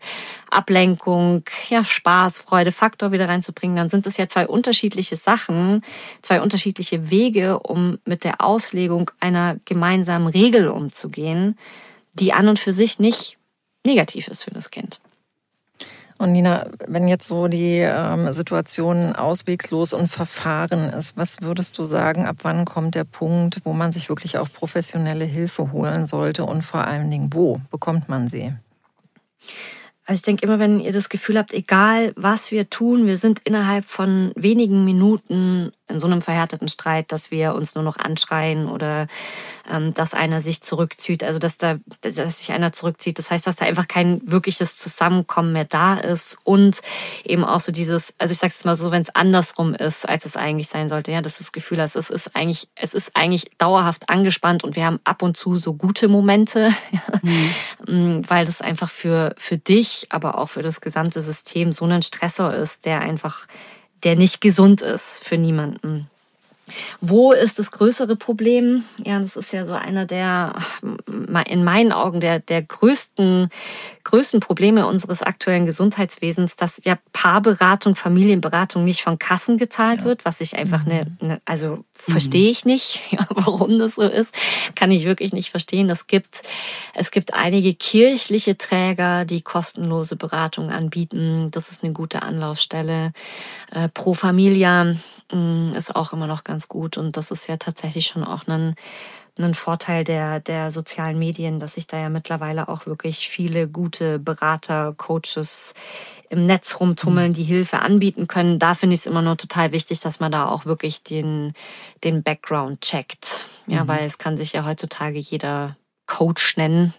Ablenkung, ja, Spaß, Freude, Faktor wieder reinzubringen, dann sind das ja zwei unterschiedliche Sachen, zwei unterschiedliche Wege, um mit der Auslegung einer gemeinsamen Regel umzugehen die an und für sich nicht negativ ist für das Kind. Und Nina, wenn jetzt so die ähm, Situation auswegslos und verfahren ist, was würdest du sagen, ab wann kommt der Punkt, wo man sich wirklich auch professionelle Hilfe holen sollte und vor allen Dingen, wo bekommt man sie? Also ich denke immer, wenn ihr das Gefühl habt, egal was wir tun, wir sind innerhalb von wenigen Minuten in so einem verhärteten Streit, dass wir uns nur noch anschreien oder ähm, dass einer sich zurückzieht, also dass da dass sich einer zurückzieht. Das heißt, dass da einfach kein wirkliches Zusammenkommen mehr da ist und eben auch so dieses, also ich sag's mal so, wenn es andersrum ist, als es eigentlich sein sollte, ja, dass du das Gefühl hast, es ist eigentlich, es ist eigentlich dauerhaft angespannt und wir haben ab und zu so gute Momente, mhm. weil das einfach für für dich, aber auch für das gesamte System so ein Stressor ist, der einfach der nicht gesund ist für niemanden. Wo ist das größere Problem? Ja, das ist ja so einer der, in meinen Augen, der, der größten, größten Probleme unseres aktuellen Gesundheitswesens, dass ja Paarberatung, Familienberatung nicht von Kassen gezahlt ja. wird, was ich einfach eine, mhm. eine also mhm. verstehe ich nicht, ja, warum das so ist, kann ich wirklich nicht verstehen. Es gibt, es gibt einige kirchliche Träger, die kostenlose Beratung anbieten. Das ist eine gute Anlaufstelle. Äh, Pro Familia ist auch immer noch ganz gut. Und das ist ja tatsächlich schon auch ein, ein Vorteil der, der sozialen Medien, dass sich da ja mittlerweile auch wirklich viele gute Berater, Coaches im Netz rumtummeln, mhm. die Hilfe anbieten können. Da finde ich es immer nur total wichtig, dass man da auch wirklich den, den Background checkt. Ja, mhm. weil es kann sich ja heutzutage jeder Coach nennen,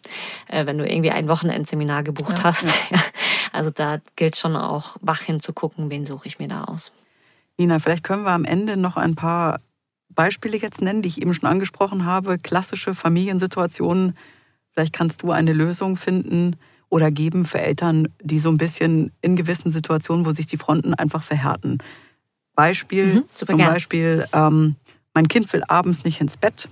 äh, wenn du irgendwie ein Wochenendseminar gebucht ja, hast. Ja. Also da gilt schon auch wach hinzugucken, wen suche ich mir da aus. Nina, vielleicht können wir am Ende noch ein paar Beispiele jetzt nennen, die ich eben schon angesprochen habe. Klassische Familiensituationen. Vielleicht kannst du eine Lösung finden oder geben für Eltern, die so ein bisschen in gewissen Situationen, wo sich die Fronten einfach verhärten. Beispiel, mhm, zum gern. Beispiel, ähm, mein Kind will abends nicht ins Bett.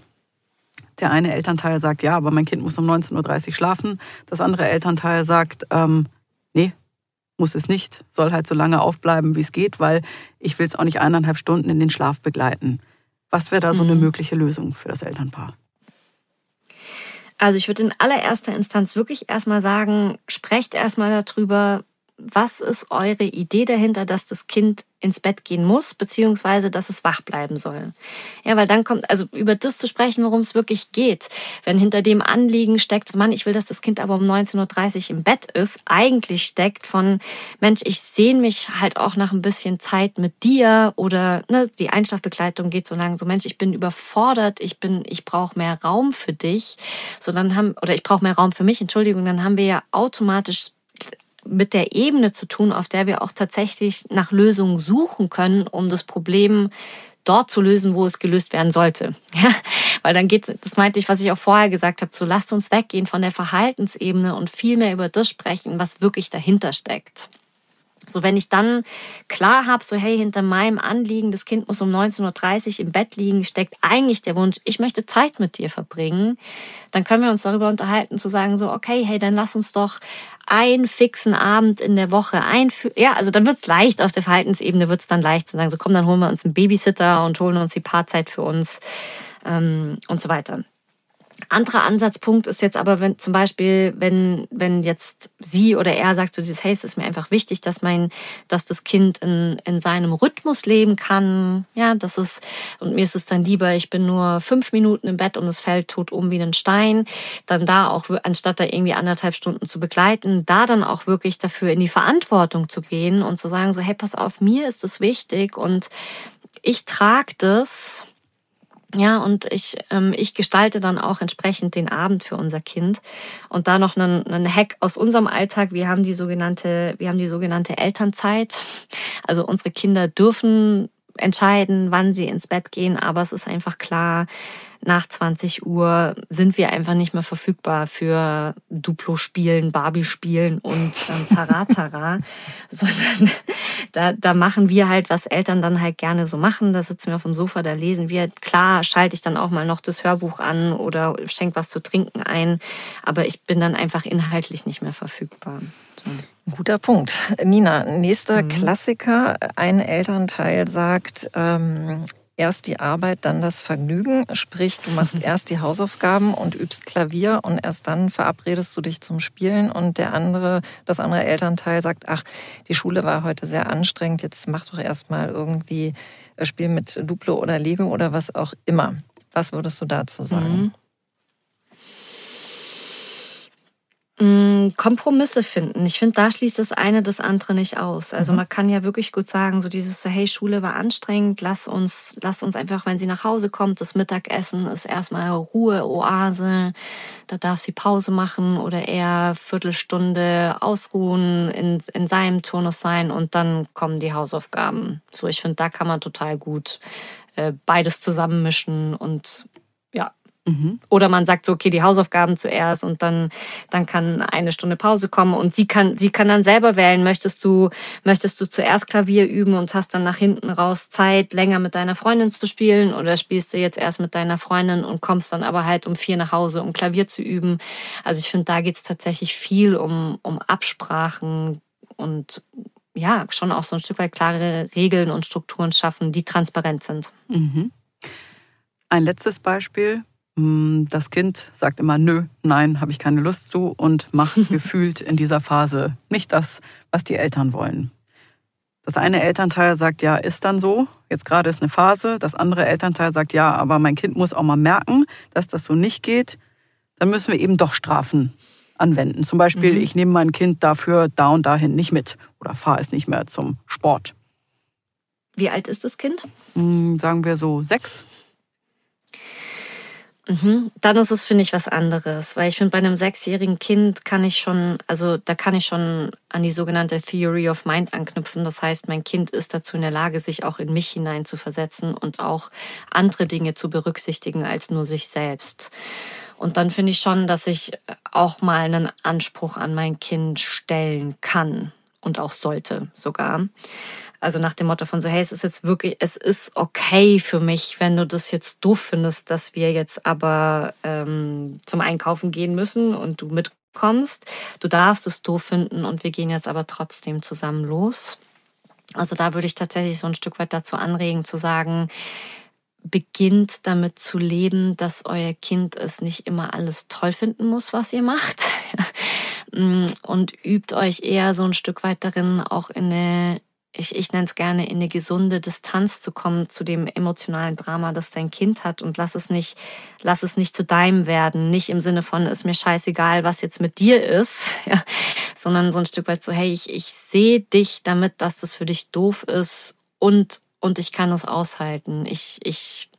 Der eine Elternteil sagt, ja, aber mein Kind muss um 19.30 Uhr schlafen. Das andere Elternteil sagt, ähm, nee, muss es nicht, soll halt so lange aufbleiben, wie es geht, weil ich will es auch nicht eineinhalb Stunden in den Schlaf begleiten. Was wäre da so eine mhm. mögliche Lösung für das Elternpaar? Also ich würde in allererster Instanz wirklich erstmal sagen, sprecht erstmal darüber, was ist eure Idee dahinter, dass das Kind ins Bett gehen muss, beziehungsweise dass es wach bleiben soll. Ja, weil dann kommt, also über das zu sprechen, worum es wirklich geht. Wenn hinter dem Anliegen steckt, Mann, ich will, dass das Kind aber um 19.30 Uhr im Bett ist, eigentlich steckt von, Mensch, ich sehne mich halt auch nach ein bisschen Zeit mit dir oder ne, die Einschlafbegleitung geht so lang, so Mensch, ich bin überfordert, ich bin, ich brauche mehr Raum für dich. So dann haben, oder ich brauche mehr Raum für mich, Entschuldigung, dann haben wir ja automatisch mit der Ebene zu tun, auf der wir auch tatsächlich nach Lösungen suchen können, um das Problem dort zu lösen, wo es gelöst werden sollte. Ja, weil dann geht, das meinte ich, was ich auch vorher gesagt habe, so lasst uns weggehen von der Verhaltensebene und viel mehr über das sprechen, was wirklich dahinter steckt. So, wenn ich dann klar habe, so hey, hinter meinem Anliegen, das Kind muss um 19.30 Uhr im Bett liegen, steckt eigentlich der Wunsch, ich möchte Zeit mit dir verbringen, dann können wir uns darüber unterhalten, zu sagen, so, okay, hey, dann lass uns doch einen fixen Abend in der Woche einführen. Ja, also dann wird's leicht, auf der Verhaltensebene wird's dann leicht zu sagen, so komm, dann holen wir uns einen Babysitter und holen uns die Paarzeit für uns ähm, und so weiter. Anderer Ansatzpunkt ist jetzt aber, wenn zum Beispiel, wenn, wenn jetzt sie oder er sagt, so dieses, hey, es ist mir einfach wichtig, dass mein, dass das Kind in, in seinem Rhythmus leben kann. Ja, das ist, und mir ist es dann lieber, ich bin nur fünf Minuten im Bett und es fällt tot um wie ein Stein. Dann da auch, anstatt da irgendwie anderthalb Stunden zu begleiten, da dann auch wirklich dafür in die Verantwortung zu gehen und zu sagen, so, hey, pass auf, mir ist es wichtig und ich trage das ja, und ich, ähm, ich gestalte dann auch entsprechend den Abend für unser Kind. Und da noch einen, einen Hack aus unserem Alltag. Wir haben die sogenannte, wir haben die sogenannte Elternzeit. Also unsere Kinder dürfen entscheiden, wann sie ins Bett gehen, aber es ist einfach klar, nach 20 Uhr sind wir einfach nicht mehr verfügbar für Duplo-Spielen, Barbie-Spielen und ähm, Taratara, sondern da, da machen wir halt, was Eltern dann halt gerne so machen. Da sitzen wir auf dem Sofa, da lesen wir. Klar schalte ich dann auch mal noch das Hörbuch an oder schenke was zu trinken ein, aber ich bin dann einfach inhaltlich nicht mehr verfügbar. So. Guter Punkt. Nina, nächster mhm. Klassiker. Ein Elternteil sagt, ähm, erst die Arbeit, dann das Vergnügen. Sprich, du machst erst die Hausaufgaben und übst Klavier und erst dann verabredest du dich zum Spielen und der andere, das andere Elternteil sagt, ach, die Schule war heute sehr anstrengend, jetzt mach doch erst mal irgendwie äh, Spiel mit Duplo oder Lego oder was auch immer. Was würdest du dazu sagen? Mhm. Kompromisse finden. Ich finde, da schließt das eine das andere nicht aus. Also mhm. man kann ja wirklich gut sagen, so dieses, hey, Schule war anstrengend, lass uns, lass uns einfach, wenn sie nach Hause kommt, das Mittagessen ist erstmal Ruhe, Oase, da darf sie Pause machen oder eher Viertelstunde ausruhen, in, in seinem Turnus sein und dann kommen die Hausaufgaben. So, ich finde, da kann man total gut äh, beides zusammenmischen und ja, Mhm. Oder man sagt so, okay, die Hausaufgaben zuerst und dann, dann kann eine Stunde Pause kommen und sie kann, sie kann dann selber wählen, möchtest du, möchtest du zuerst Klavier üben und hast dann nach hinten raus Zeit, länger mit deiner Freundin zu spielen oder spielst du jetzt erst mit deiner Freundin und kommst dann aber halt um vier nach Hause, um Klavier zu üben. Also ich finde, da geht es tatsächlich viel um, um Absprachen und ja, schon auch so ein Stück weit klare Regeln und Strukturen schaffen, die transparent sind. Mhm. Ein letztes Beispiel. Hm, das Kind sagt immer, nö, nein, habe ich keine Lust zu und macht gefühlt in dieser Phase nicht das, was die Eltern wollen. Das eine Elternteil sagt, ja, ist dann so, jetzt gerade ist eine Phase. Das andere Elternteil sagt, ja, aber mein Kind muss auch mal merken, dass das so nicht geht. Dann müssen wir eben doch Strafen anwenden. Zum Beispiel, mhm. ich nehme mein Kind dafür da und dahin nicht mit oder fahre es nicht mehr zum Sport. Wie alt ist das Kind? Hm, sagen wir so sechs. Mhm. Dann ist es, finde ich, was anderes, weil ich finde, bei einem sechsjährigen Kind kann ich schon, also da kann ich schon an die sogenannte Theory of Mind anknüpfen. Das heißt, mein Kind ist dazu in der Lage, sich auch in mich hinein zu versetzen und auch andere Dinge zu berücksichtigen als nur sich selbst. Und dann finde ich schon, dass ich auch mal einen Anspruch an mein Kind stellen kann und auch sollte sogar. Also nach dem Motto von so, hey, es ist jetzt wirklich, es ist okay für mich, wenn du das jetzt doof findest, dass wir jetzt aber ähm, zum Einkaufen gehen müssen und du mitkommst. Du darfst es doof finden und wir gehen jetzt aber trotzdem zusammen los. Also da würde ich tatsächlich so ein Stück weit dazu anregen, zu sagen, beginnt damit zu leben, dass euer Kind es nicht immer alles toll finden muss, was ihr macht. Und übt euch eher so ein Stück weit darin, auch in eine ich, ich nenne es gerne, in eine gesunde Distanz zu kommen zu dem emotionalen Drama, das dein Kind hat und lass es nicht, lass es nicht zu deinem werden. Nicht im Sinne von, ist mir scheißegal, was jetzt mit dir ist, ja, sondern so ein Stück weit so, hey, ich, ich sehe dich damit, dass das für dich doof ist und, und ich kann es aushalten. Ich, ich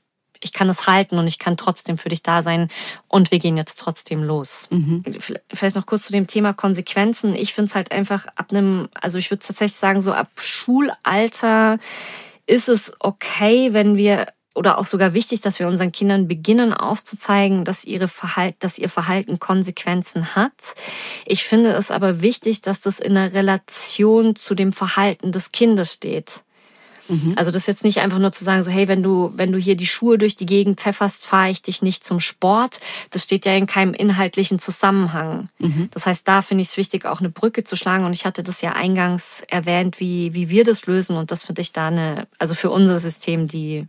ich kann es halten und ich kann trotzdem für dich da sein und wir gehen jetzt trotzdem los. Mhm. Vielleicht noch kurz zu dem Thema Konsequenzen. Ich finde es halt einfach ab einem, also ich würde tatsächlich sagen, so ab Schulalter ist es okay, wenn wir oder auch sogar wichtig, dass wir unseren Kindern beginnen aufzuzeigen, dass, ihre Verhalten, dass ihr Verhalten Konsequenzen hat. Ich finde es aber wichtig, dass das in einer Relation zu dem Verhalten des Kindes steht. Mhm. Also das ist jetzt nicht einfach nur zu sagen, so hey, wenn du, wenn du hier die Schuhe durch die Gegend pfefferst, fahre ich dich nicht zum Sport. Das steht ja in keinem inhaltlichen Zusammenhang. Mhm. Das heißt, da finde ich es wichtig, auch eine Brücke zu schlagen. Und ich hatte das ja eingangs erwähnt, wie, wie wir das lösen. Und das finde ich da eine, also für unser System die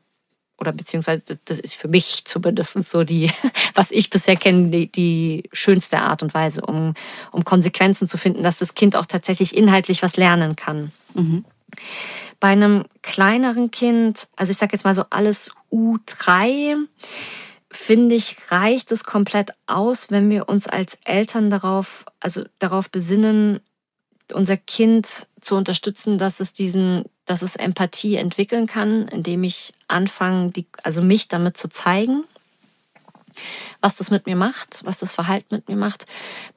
oder beziehungsweise das ist für mich zumindest so die, was ich bisher kenne, die, die schönste Art und Weise, um, um Konsequenzen zu finden, dass das Kind auch tatsächlich inhaltlich was lernen kann. Mhm. Bei einem kleineren Kind, also ich sage jetzt mal so alles U3, finde ich, reicht es komplett aus, wenn wir uns als Eltern darauf, also darauf besinnen, unser Kind zu unterstützen, dass es diesen, dass es Empathie entwickeln kann, indem ich anfange, die, also mich damit zu zeigen, was das mit mir macht, was das Verhalten mit mir macht.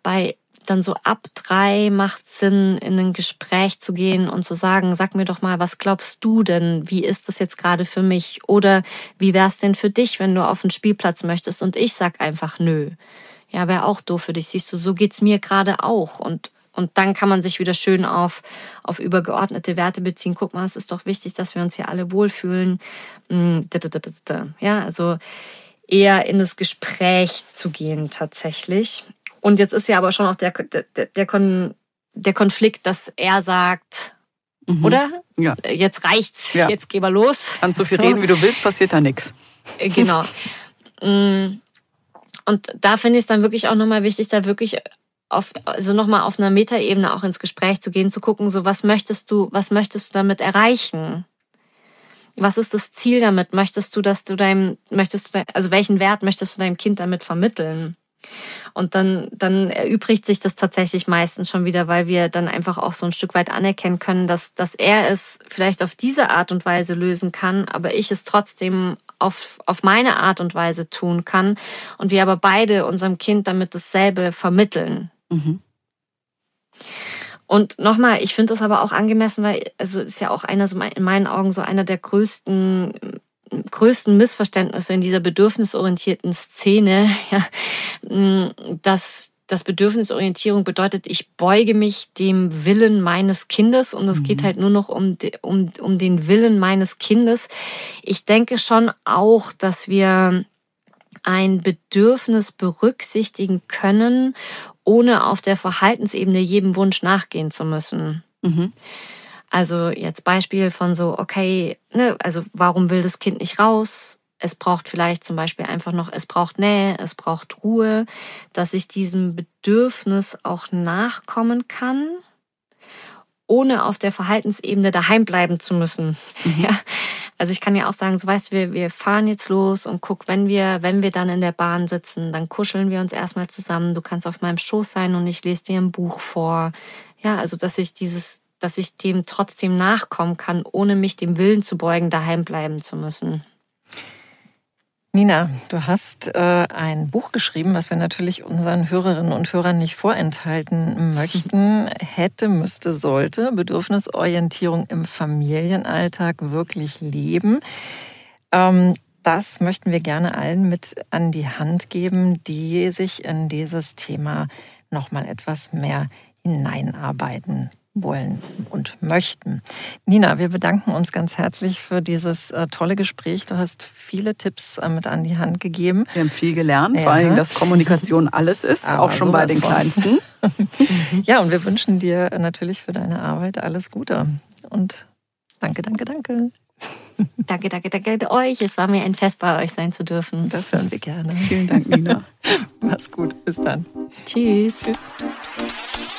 Bei dann so ab drei macht Sinn, in ein Gespräch zu gehen und zu sagen, sag mir doch mal, was glaubst du denn? Wie ist das jetzt gerade für mich? Oder wie wär's denn für dich, wenn du auf den Spielplatz möchtest? Und ich sag einfach nö. Ja, wäre auch doof für dich. Siehst du, so geht's mir gerade auch. Und und dann kann man sich wieder schön auf, auf übergeordnete Werte beziehen. Guck mal, es ist doch wichtig, dass wir uns hier alle wohlfühlen. Mm, ja, also eher in das Gespräch zu gehen tatsächlich. Und jetzt ist ja aber schon auch der, der, der, Kon, der Konflikt, dass er sagt, mhm. oder? Ja. Jetzt reicht's, ja. jetzt geh mal los. Kannst so viel so. reden, wie du willst, passiert da nichts. Äh, genau. Mm. Und da finde ich es dann wirklich auch nochmal wichtig, da wirklich auf, also nochmal auf einer Metaebene auch ins Gespräch zu gehen, zu gucken, so was möchtest du, was möchtest du damit erreichen? Was ist das Ziel damit? Möchtest du, dass du deinem, möchtest du, also welchen Wert möchtest du deinem Kind damit vermitteln? Und dann, dann erübrigt sich das tatsächlich meistens schon wieder, weil wir dann einfach auch so ein Stück weit anerkennen können, dass, dass er es vielleicht auf diese Art und Weise lösen kann, aber ich es trotzdem auf, auf meine Art und Weise tun kann. Und wir aber beide unserem Kind damit dasselbe vermitteln. Mhm. Und nochmal, ich finde das aber auch angemessen, weil, also ist ja auch einer, so in meinen Augen, so einer der größten größten Missverständnisse in dieser bedürfnisorientierten Szene, ja, dass das Bedürfnisorientierung bedeutet, ich beuge mich dem Willen meines Kindes und es mhm. geht halt nur noch um, um, um den Willen meines Kindes. Ich denke schon auch, dass wir ein Bedürfnis berücksichtigen können, ohne auf der Verhaltensebene jedem Wunsch nachgehen zu müssen. Mhm. Also jetzt Beispiel von so, okay, ne, also warum will das Kind nicht raus? Es braucht vielleicht zum Beispiel einfach noch, es braucht Nähe, es braucht Ruhe, dass ich diesem Bedürfnis auch nachkommen kann, ohne auf der Verhaltensebene daheim bleiben zu müssen. Mhm. Ja, also ich kann ja auch sagen, so weißt du, wir, wir fahren jetzt los und guck, wenn wir, wenn wir dann in der Bahn sitzen, dann kuscheln wir uns erstmal zusammen. Du kannst auf meinem Schoß sein und ich lese dir ein Buch vor. Ja, also dass ich dieses, dass ich dem trotzdem nachkommen kann, ohne mich dem Willen zu beugen, daheim bleiben zu müssen. Nina, du hast äh, ein Buch geschrieben, was wir natürlich unseren Hörerinnen und Hörern nicht vorenthalten möchten. Hätte, müsste, sollte Bedürfnisorientierung im Familienalltag wirklich leben. Ähm, das möchten wir gerne allen mit an die Hand geben, die sich in dieses Thema noch mal etwas mehr hineinarbeiten wollen und möchten. Nina, wir bedanken uns ganz herzlich für dieses äh, tolle Gespräch. Du hast viele Tipps äh, mit an die Hand gegeben. Wir haben viel gelernt, ja. vor allen Dingen, dass Kommunikation alles ist, Aber auch schon bei den von. Kleinsten. ja, und wir wünschen dir natürlich für deine Arbeit alles Gute. Und danke, danke, danke. Danke, danke, danke euch. Es war mir ein Fest, bei euch sein zu dürfen. Das hören wir gerne. Vielen Dank, Nina. Mach's gut. Bis dann. Tschüss. Tschüss.